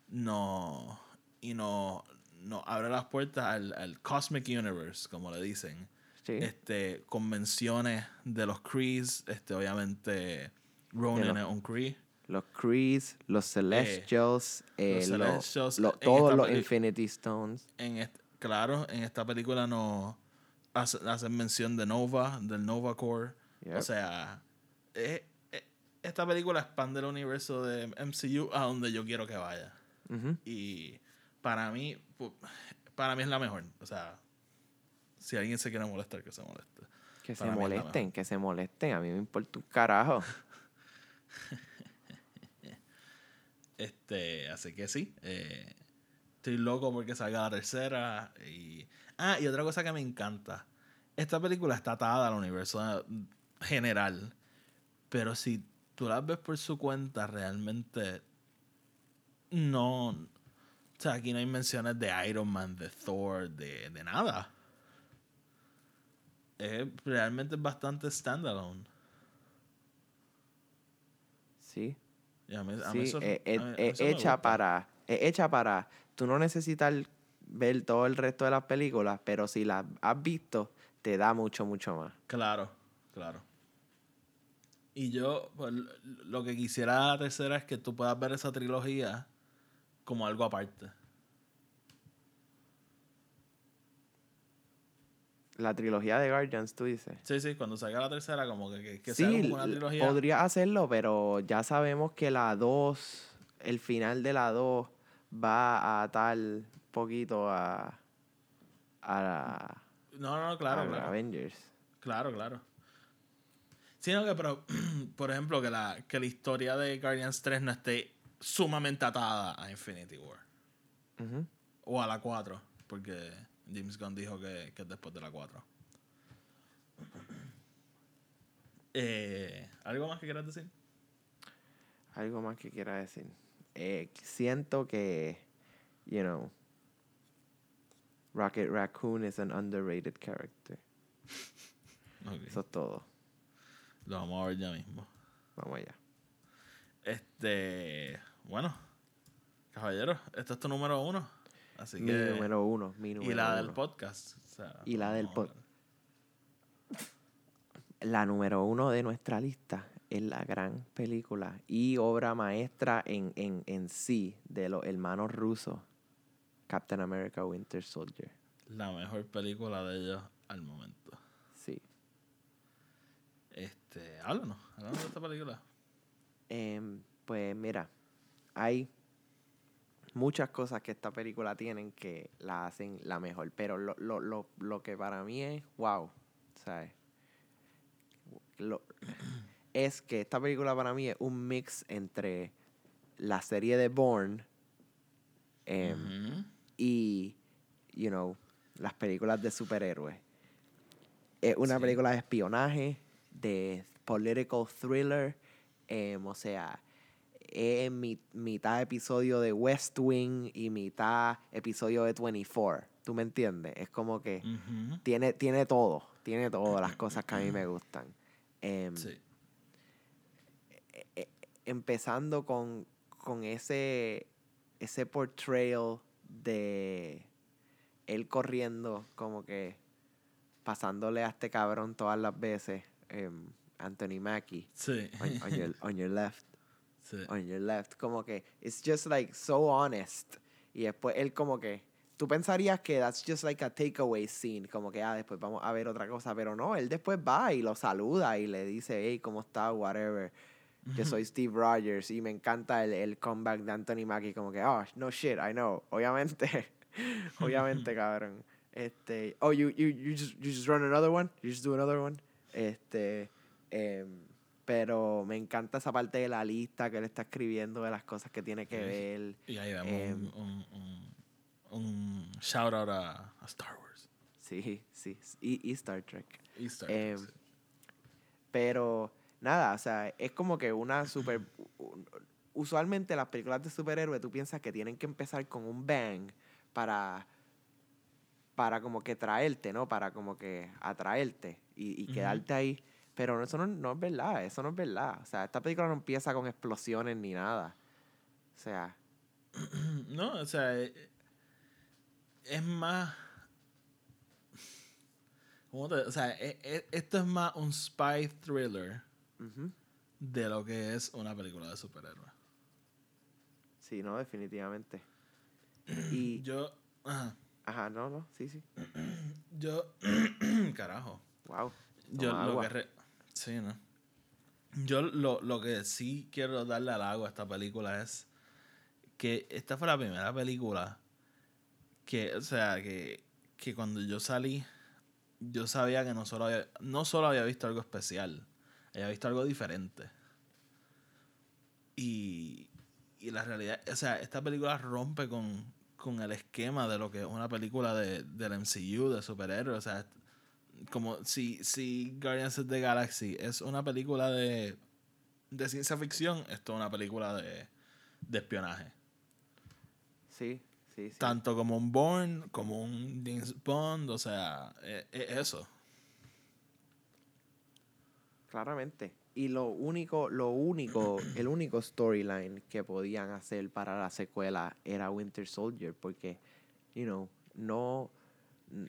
no, y nos no abre las puertas al, al Cosmic Universe, como le dicen Sí. este, convenciones de los Krees, este, obviamente Ronan es un Kree. Los Krees, los Celestials, eh, los lo- Celestials, todos los Infinity Stones. En claro, en esta película no hace- hacen mención de Nova, del Nova Core. Yep. O sea, eh, eh, esta película expande el universo de MCU a donde yo quiero que vaya. Y para mí, para mí es la mejor. O sea, si alguien se quiere molestar, que se moleste. Que se Para molesten, que se molesten. A mí me importa un carajo. Este, así que sí. eh, estoy loco porque salga la tercera. Y, ah, y otra cosa que me encanta. Esta película está atada al universo general. Pero si tú la ves por su cuenta, realmente no. O sea, aquí no hay menciones de Iron Man, de Thor, de, de nada. Es realmente bastante standalone. Sí. Hecha para, es hecha para, tú no necesitas ver todo el resto de las películas, pero si las has visto, te da mucho, mucho más. Claro, claro. Y yo, pues, lo que quisiera la tercera es que tú puedas ver esa trilogía como algo aparte. La trilogía de Guardians, tú dices. Sí, sí, cuando salga la tercera, como que, que, que sí, sea como una trilogía. podría hacerlo, pero ya sabemos que la 2, el final de la 2 va a atar poquito a, a, la- No, no, claro, a claro. Avengers. Claro, claro. Sino que, pero, por ejemplo, que la, que la historia de Guardians 3 no esté sumamente atada a Infinity War. O a la 4, porque James Gunn dijo que, que es después de la 4. Eh, ¿Algo más que quieras decir? Algo más que quiera decir. Eh, siento que, you know, Rocket Raccoon is an underrated character. Ok, Eso es todo. Lo vamos a ver ya mismo. Vamos allá. Este, bueno, caballero, este es tu número uno. Así mi que. número uno, mi número y la del podcast. o sea, Y la del vamos a pod- ver. La número uno de nuestra lista es la gran película y obra maestra en, en, en sí de los hermanos rusos, Captain America Winter Soldier. La mejor película de ellos al momento. Sí. Este, háblanos, háblanos de esta película. Em, pues mira, hay muchas cosas que esta película tienen que la hacen la mejor, pero lo, lo, lo, lo que para mí es wow, ¿sabes? Lo- es que esta película para mí es un mix entre la serie de Bourne em, y, you know, las películas de superhéroes. Es una Sí. película de espionaje, de political thriller, em, o sea, es mi- mitad episodio de West Wing y mitad episodio de 24. ¿Tú me entiendes? Es como que tiene, tiene todo, tiene todas las cosas que a mí me gustan. Em, Sí. empezando con, con ese, ese portrayal de él corriendo, como que pasándole a este cabrón todas las veces, em, Anthony Mackie, Sí. on, on your, on your left, sí. on your left, como que it's just like so honest. Y después él como que, tú pensarías que that's just like a takeaway scene, como que, ah, después vamos a ver otra cosa, pero no, él después va y lo saluda y le dice, hey, ¿cómo está? Whatever. Yo soy Steve Rogers y me encanta el, el comeback de Anthony Mackie, como que, oh, no shit, I know. Obviamente, Obviamente, cabrón. Este, oh, you, you, you, just, you just run another one? You just do another one? Este, em, pero me encanta esa parte de la lista que él está escribiendo de las cosas que tiene que Sí. ver. Y ahí vemos Em, un, un, un, un shout out a, a Star Wars. Sí, sí. Y, y Star Trek. Y Star Trek, Em, sí. Pero nada, o sea, es como que una super... Usualmente las películas de superhéroes tú piensas que tienen que empezar con un bang para para como que traerte, ¿no? Para como que atraerte y, y quedarte ahí. Pero eso no, no es verdad, eso no es verdad. O sea, esta película no empieza con explosiones ni nada. O sea, No, o sea, eh, es más. ¿Cómo te- o sea, e- e- esto es más un spy thriller de lo que es una película de superhéroes. sí, no, definitivamente. Y, Yo. Ajá, ajá, no, no, sí, sí. yo. carajo. Wow. Yo lo que. re- sí, ¿no? Yo lo, lo que sí quiero darle al agua a esta película es que esta fue la primera película que, o sea, que, que cuando yo salí, yo sabía que no solo había, no solo había visto algo especial, había visto algo diferente. Y, y la realidad, o sea, esta película rompe con, con el esquema de lo que es una película de, del MCU, de superhéroes. O sea, como si, si Guardians of the Galaxy es una película de, de ciencia ficción, esto es una película de, de espionaje. Sí, sí, sí. Tanto como un Bourne, como un James Bond, o sea, es, es eso. Claramente. Y lo único, lo único, el único storyline que podían hacer para la secuela era Winter Soldier, porque, you know, no,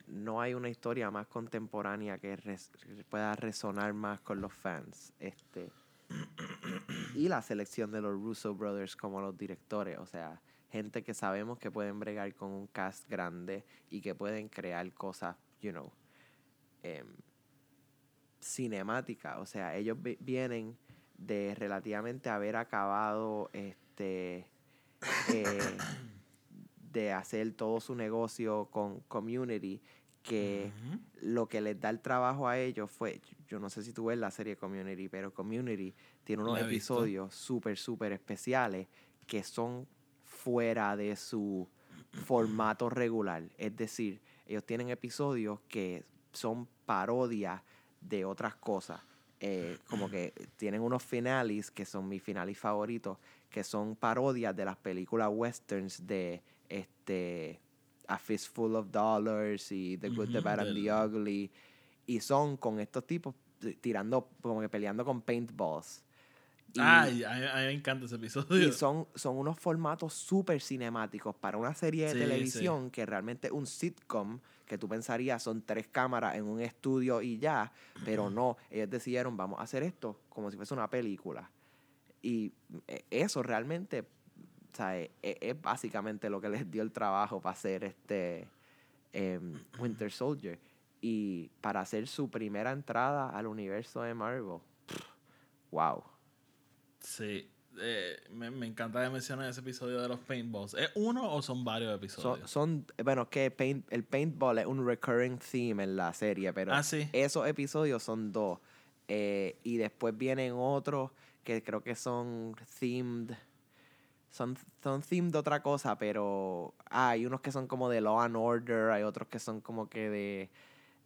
no hay una historia más contemporánea que res- pueda resonar más con los fans. Este, y la selección de los Russo Brothers como los directores, o sea, gente que sabemos que pueden bregar con un cast grande y que pueden crear cosas, you know, em, cinemática. O sea, ellos vi- vienen de relativamente haber acabado este eh, de hacer todo su negocio con community que lo que les da el trabajo a ellos fue yo no sé si tú ves la serie Community pero Community tiene unos episodios súper súper especiales que son fuera de su formato regular. Es decir ellos tienen episodios que son parodias de otras cosas. Eh, como que tienen unos finales que son mis finales favoritos que son parodias de las películas westerns de este A Fistful of Dollars y The Good, The Bad and The Ugly. Y son con estos tipos tirando, como que peleando con paintballs. Y, Ay, a, mí, a mí me encanta ese episodio. y son, son unos formatos súper cinemáticos para una serie de Sí, televisión que realmente un sitcom que tú pensarías son tres cámaras en un estudio y ya, pero no, ellos decidieron vamos a hacer esto como si fuese una película. Y eh, eso realmente, o sea, es, es básicamente lo que les dio el trabajo para hacer este em, Winter Soldier. Y para hacer su primera entrada al universo de Marvel. pff, wow. Sí, eh, me, me encanta que menciones ese episodio de los paintballs. ¿Es uno o son varios episodios? son bueno, que paint- el paintball es un recurring theme en la serie, pero ah, sí. esos episodios son dos. Eh, y después vienen otros que creo que son themed. Son, son themed de otra cosa, pero ah, hay unos que son como de Law and Order, hay otros que son como que de,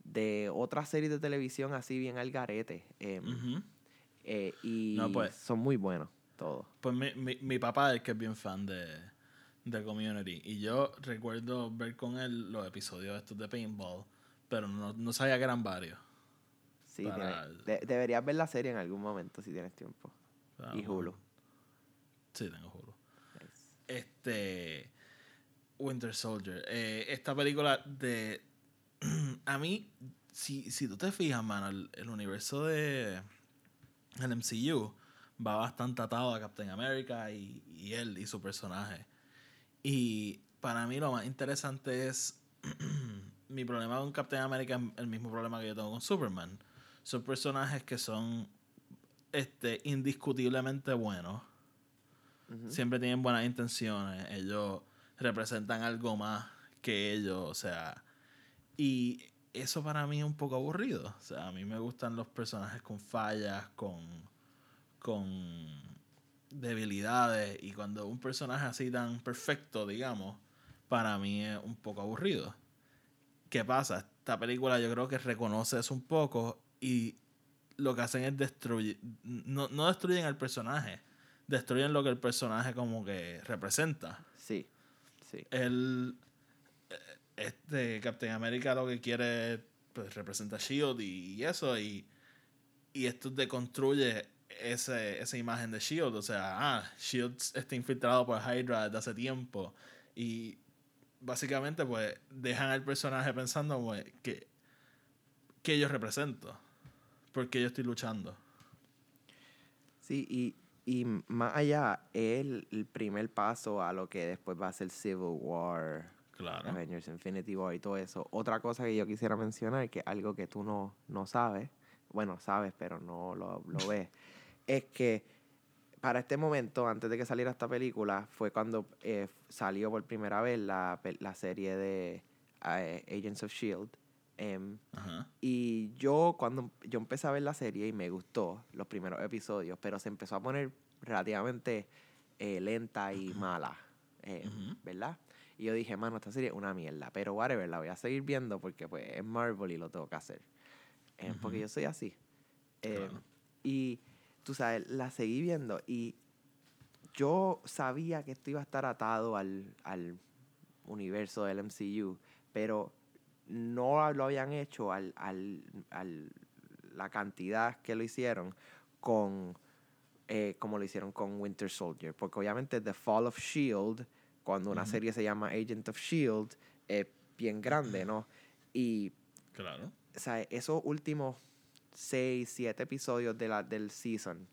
de otra serie de televisión así bien al garete. em, eh, y No, pues. son muy buenos todos. Pues mi, mi, mi papá es que es bien fan de, de Community. Y yo recuerdo ver con él los episodios estos de Paintball, pero no, no sabía que eran varios. Sí, Para- tiene- de- deberías ver la serie en algún momento si tienes tiempo. Ah, y. Hulu. Sí, tengo Hulu. Este. Winter Soldier. Eh, esta película de. a mí, si, si tú te fijas, mano, el, el universo de. El MCU va bastante atado a Captain America y, y él y su personaje. Y para mí lo más interesante es. mi problema con Captain America es el mismo problema que yo tengo con Superman. Son personajes que son este, indiscutiblemente buenos Siempre tienen buenas intenciones. Ellos representan algo más que ellos, o sea, y eso para mí es un poco aburrido, o sea, a mí me gustan los personajes con fallas, con, con debilidades, y cuando un personaje así tan perfecto, digamos, para mí es un poco aburrido. ¿Qué pasa? Esta película yo creo que reconoce eso un poco y lo que hacen es destruir, no, no destruyen al personaje, destruyen lo que el personaje como que representa. Sí, sí. El, eh, este Captain America lo que quiere pues representa a Shield y, eso y, y esto deconstruye ese, esa imagen de Shield, o sea, ah, Shield está infiltrado por Hydra desde hace tiempo y básicamente pues dejan al personaje pensando pues, que, que yo represento, porque yo estoy luchando. Sí, y, y más allá, es el, primer paso a lo que después va a ser Civil War, Claro. Avengers Infinity War y todo eso. Otra cosa que yo quisiera mencionar, que algo que tú no, no sabes, bueno, sabes, pero no lo, lo ves, es que para este momento, antes de que saliera esta película, fue cuando eh, salió por primera vez la, la serie de eh, Agents of Shield. Em, Ajá. y yo cuando yo empecé a ver la serie y me gustó los primeros episodios, pero se empezó a poner relativamente eh, lenta y mala, eh. ¿verdad? Y yo dije, mano, esta serie es una mierda, pero whatever, la voy a seguir viendo porque pues es Marvel y lo tengo que hacer. Eh, Porque yo soy así. Claro. Y tú sabes, la seguí viendo y yo sabía que esto iba a estar atado al, al universo del MCU, pero no lo habían hecho al, al, al- la cantidad que lo hicieron con eh, como lo hicieron con Winter Soldier. Porque obviamente The Fall of Shield, cuando una serie se llama Agent of Shield, es bien grande, ¿no? Y Claro. o sea, esos últimos seis, siete episodios de la, del season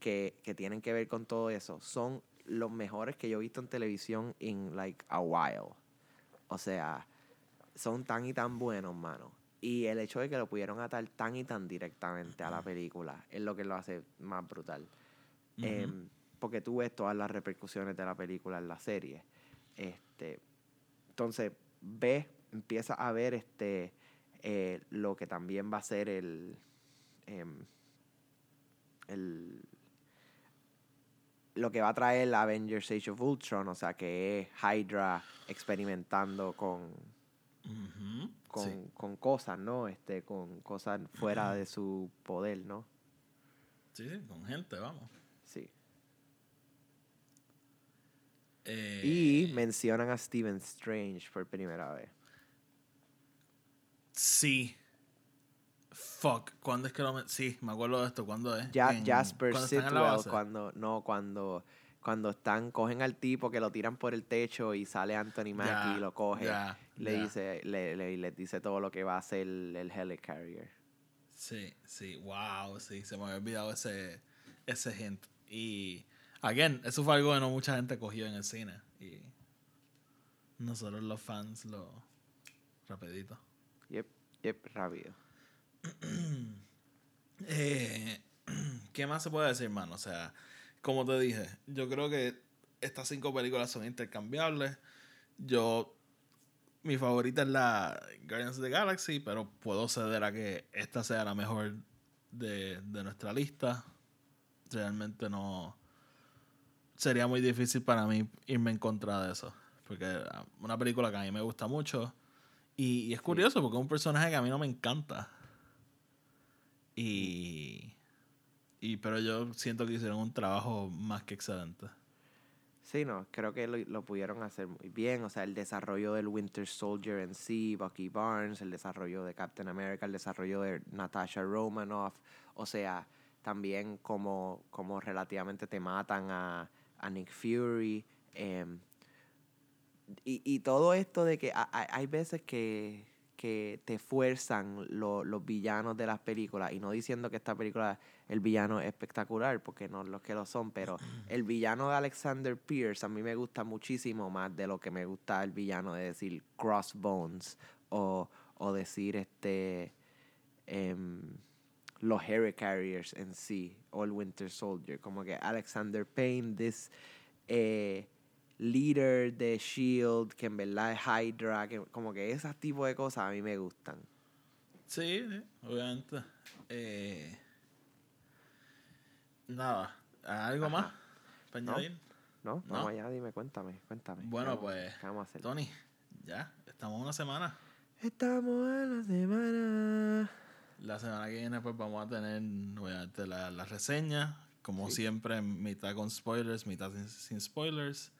que, que tienen que ver con todo eso son los mejores que yo he visto en televisión in like a while. O sea, son tan y tan buenos, mano. Y el hecho de que lo pudieron atar tan y tan directamente a la película es lo que lo hace más brutal. Em, porque tú ves todas las repercusiones de la película en la serie. Este, entonces, ves, empieza a ver este eh, lo que también va a ser el, em, el lo que va a traer la Avengers Age of Ultron, o sea que es Hydra experimentando con, Con, Sí. con cosas, ¿no? Este, con cosas fuera de su poder, ¿no? Sí, sí, con gente, vamos. Sí. Eh, Y mencionan a Stephen Strange por primera vez. Sí. Fuck, ¿cuándo es que lo Sí, me acuerdo de esto, ¿cuándo es? Ja- En- Jasper Sitwell, base. cuando, no, cuando, cuando están, cogen al tipo que lo tiran por el techo y sale Anthony Mackie y lo coge. ya, le ya. dice, le, le, le dice todo lo que va a hacer el, el Helicarrier. Sí, sí, wow, sí, se me había olvidado ese, ese hint. Y, again, eso fue algo que no mucha gente cogió en el cine. Y nosotros los fans lo... Rapidito. Yep, yep, rápido. Eh, ¿Qué más se puede decir, mano? O sea, como te dije, yo creo que estas cinco películas son intercambiables. Yo, mi favorita es la Guardians of the Galaxy, pero puedo ceder a que esta sea la mejor de, de nuestra lista. Realmente no... Sería muy difícil para mí irme en contra de eso. Porque ah, una película que a mí me gusta mucho. Y, y es curioso porque es un personaje que a mí no me encanta. Y, y pero yo siento que hicieron un trabajo más que excelente. Sí, no, creo que lo, lo pudieron hacer muy bien. O sea, el desarrollo del Winter Soldier en sí, Bucky Barnes, el desarrollo de Captain America, el desarrollo de Natasha Romanoff. O sea, también como, como relativamente te matan a, a Nick Fury. em, y, y todo esto de que ha- hay veces que, que te fuerzan lo- los villanos de las películas y no diciendo que esta película el villano es espectacular porque no los que lo son pero el villano de Alexander Pierce a mí me gusta muchísimo más de lo que me gusta el villano de decir Crossbones o, o decir este em, los Helicarriers en sí o el Winter Soldier como que Alexander Payne this eh, leader de Shield, que en verdad es Hydra, que como que esos tipos de cosas a mí me gustan. Sí, sí, obviamente. Eh, nada, ¿algo Ajá. más para No. añadir? ¿No? No. Vamos allá, dime, cuéntame, cuéntame. Bueno, ¿Qué vamos- pues, ¿Qué vamos a hacer? Tony, ya, estamos una semana. Estamos en la semana. La semana que viene pues vamos a tener obviamente la, la reseña, como Sí. siempre, mitad con spoilers, mitad sin, sin spoilers.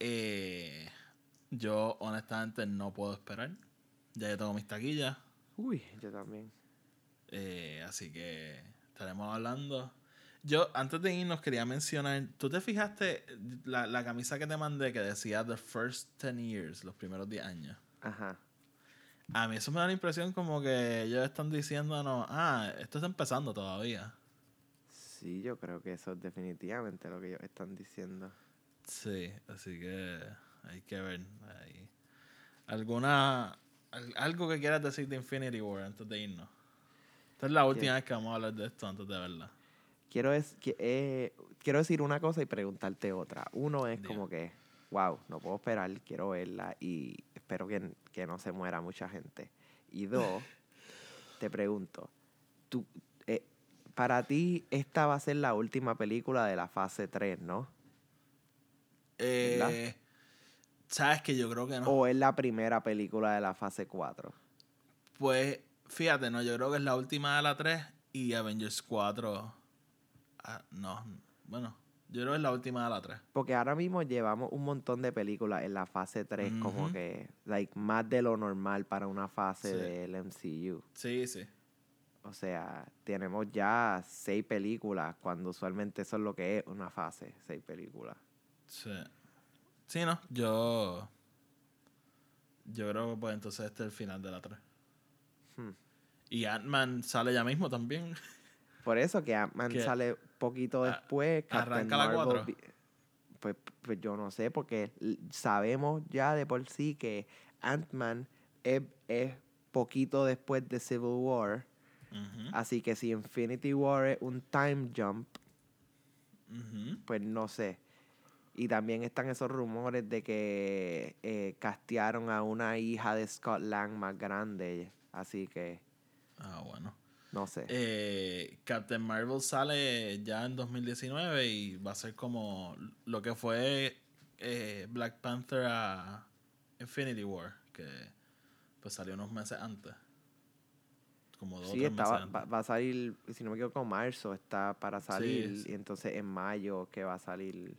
Eh, yo honestamente no puedo esperar. Ya yo tengo mis taquillas, Uy, yo también. eh, así que estaremos hablando. Yo antes de irnos quería mencionar, ¿tú te fijaste la, la camisa que te mandé que decía The First 10 Years, los primeros 10 años? Ajá. A mí eso me da la impresión como que ellos están diciéndonos, ah, esto está empezando todavía. Sí, yo creo que eso es definitivamente lo que ellos están diciendo. Sí, así que hay que ver. Ahí. ¿Alguna, al- algo que quieras decir de Infinity War antes de irnos? Esta es la última vez que vamos a hablar de esto antes de verla. Quiero, es, que, eh, quiero decir una cosa y preguntarte otra. Uno es Dime. como que, wow, no puedo esperar, quiero verla y espero que, que no se muera mucha gente. Y dos, te pregunto, tú, eh, para ti esta va a ser la última película de la fase 3, ¿no? Eh, ¿Sabes que Yo creo que no. ¿O es la primera película de la fase 4? Pues fíjate, no, yo creo que es la última de la 3 y Avengers 4. ah, no, bueno, yo creo que es la última de la 3. Porque ahora mismo llevamos un montón de películas en la fase 3, como que, like, más de lo normal para una fase Sí. del MCU. Sí, sí. O sea, tenemos ya seis películas, cuando usualmente eso es lo que es una fase, seis películas. Sí. Sí, no, yo. Yo creo que pues entonces este es el final de la 3. Hmm. Y Ant-Man sale ya mismo también. Por eso que Ant-Man sale poquito a- después. Captain arranca la Marvel cuatro. vi- Pues, pues yo no sé, porque sabemos ya de por sí que Ant-Man es, es poquito después de Civil War. Así que si Infinity War es un time jump, pues no sé. Y también están esos rumores de que eh, castearon a una hija de Scott Lang más grande. Así que Ah, bueno. no sé. Eh, Captain Marvel sale ya en 2019 y va a ser como lo que fue eh, Black Panther a Infinity War, que pues salió unos meses antes. Como dos sí, estaba, meses va, antes. va a salir, si no me equivoco, marzo está para salir. sí. Y entonces en mayo que va a salir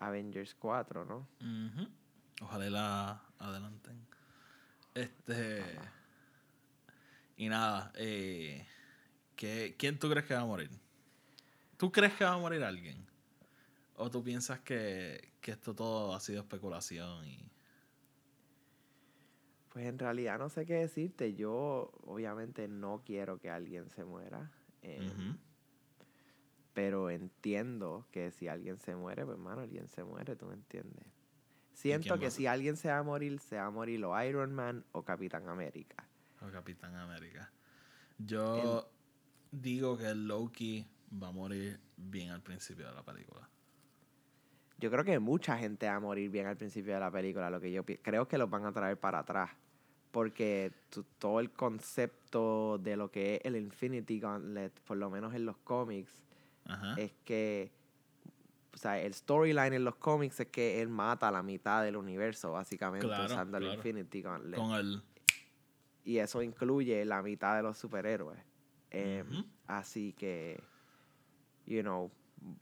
Avengers 4, ¿no? Ojalá la adelanten. Este. Y nada, eh, ¿qué- ¿quién tú crees que va a morir? ¿Tú crees que va a morir alguien? ¿O tú piensas que, que esto todo ha sido especulación? y Pues en realidad no sé qué decirte. Yo obviamente no quiero que alguien se muera. Ujú. Pero entiendo que si alguien se muere, pues hermano, alguien se muere, ¿tú me entiendes? Siento que si alguien se va a morir, se va a morir o Iron Man o Capitán América. O Capitán América. Yo digo que Loki va a morir bien al principio de la película. Yo creo que mucha gente va a morir bien al principio de la película. Lo que yo creo que los van a traer para atrás. Porque todo el concepto de lo que es el Infinity Gauntlet, por lo menos en los cómics, Ajá. es que. O sea, el storyline en los cómics es que él mata a la mitad del universo, básicamente, Claro, usando el. Infinity Gauntlet. Con el. Y eso incluye la mitad de los superhéroes. Em. Así que, you know,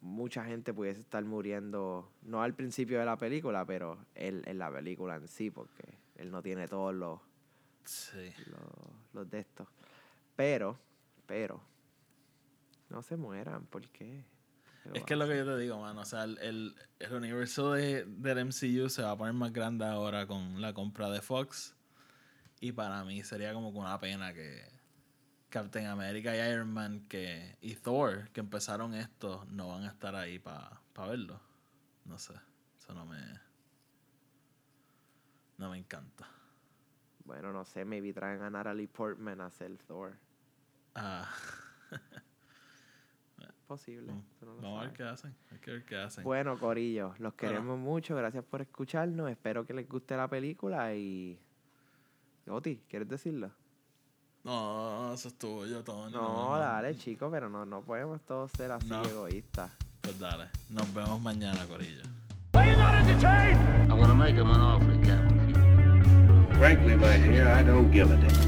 mucha gente pudiese estar muriendo, no al principio de la película, pero él, en la película en sí, porque él no tiene todos los, Sí. los, los de estos. Pero, pero, no se mueran, ¿por qué? ¿Por qué Es que es lo que yo te digo, mano. O sea, el, el, el universo de, del MCU se va a poner más grande ahora con la compra de Fox. Y para mí sería como una pena que Captain America y Iron Man que, y Thor, que empezaron esto, no van a estar ahí para verlo. No sé. Eso no me. No me encanta. Bueno, no sé, maybe traen a Natalie Portman a hacer Thor. Ah. posible. Mm. no Vamos a ver qué hacen. Hay que ver qué hacen. Bueno, Corillo, los queremos mucho. Gracias por escucharnos. Espero que les guste la película y. Oti, ¿quieres decirlo? No, eso estuvo yo, Tony. No, dale, chico, pero no, no podemos todos ser así No. egoístas. Pues dale. Nos vemos mañana, Corillo. Make him an offer. Frankly, my dear, I don't give a damn.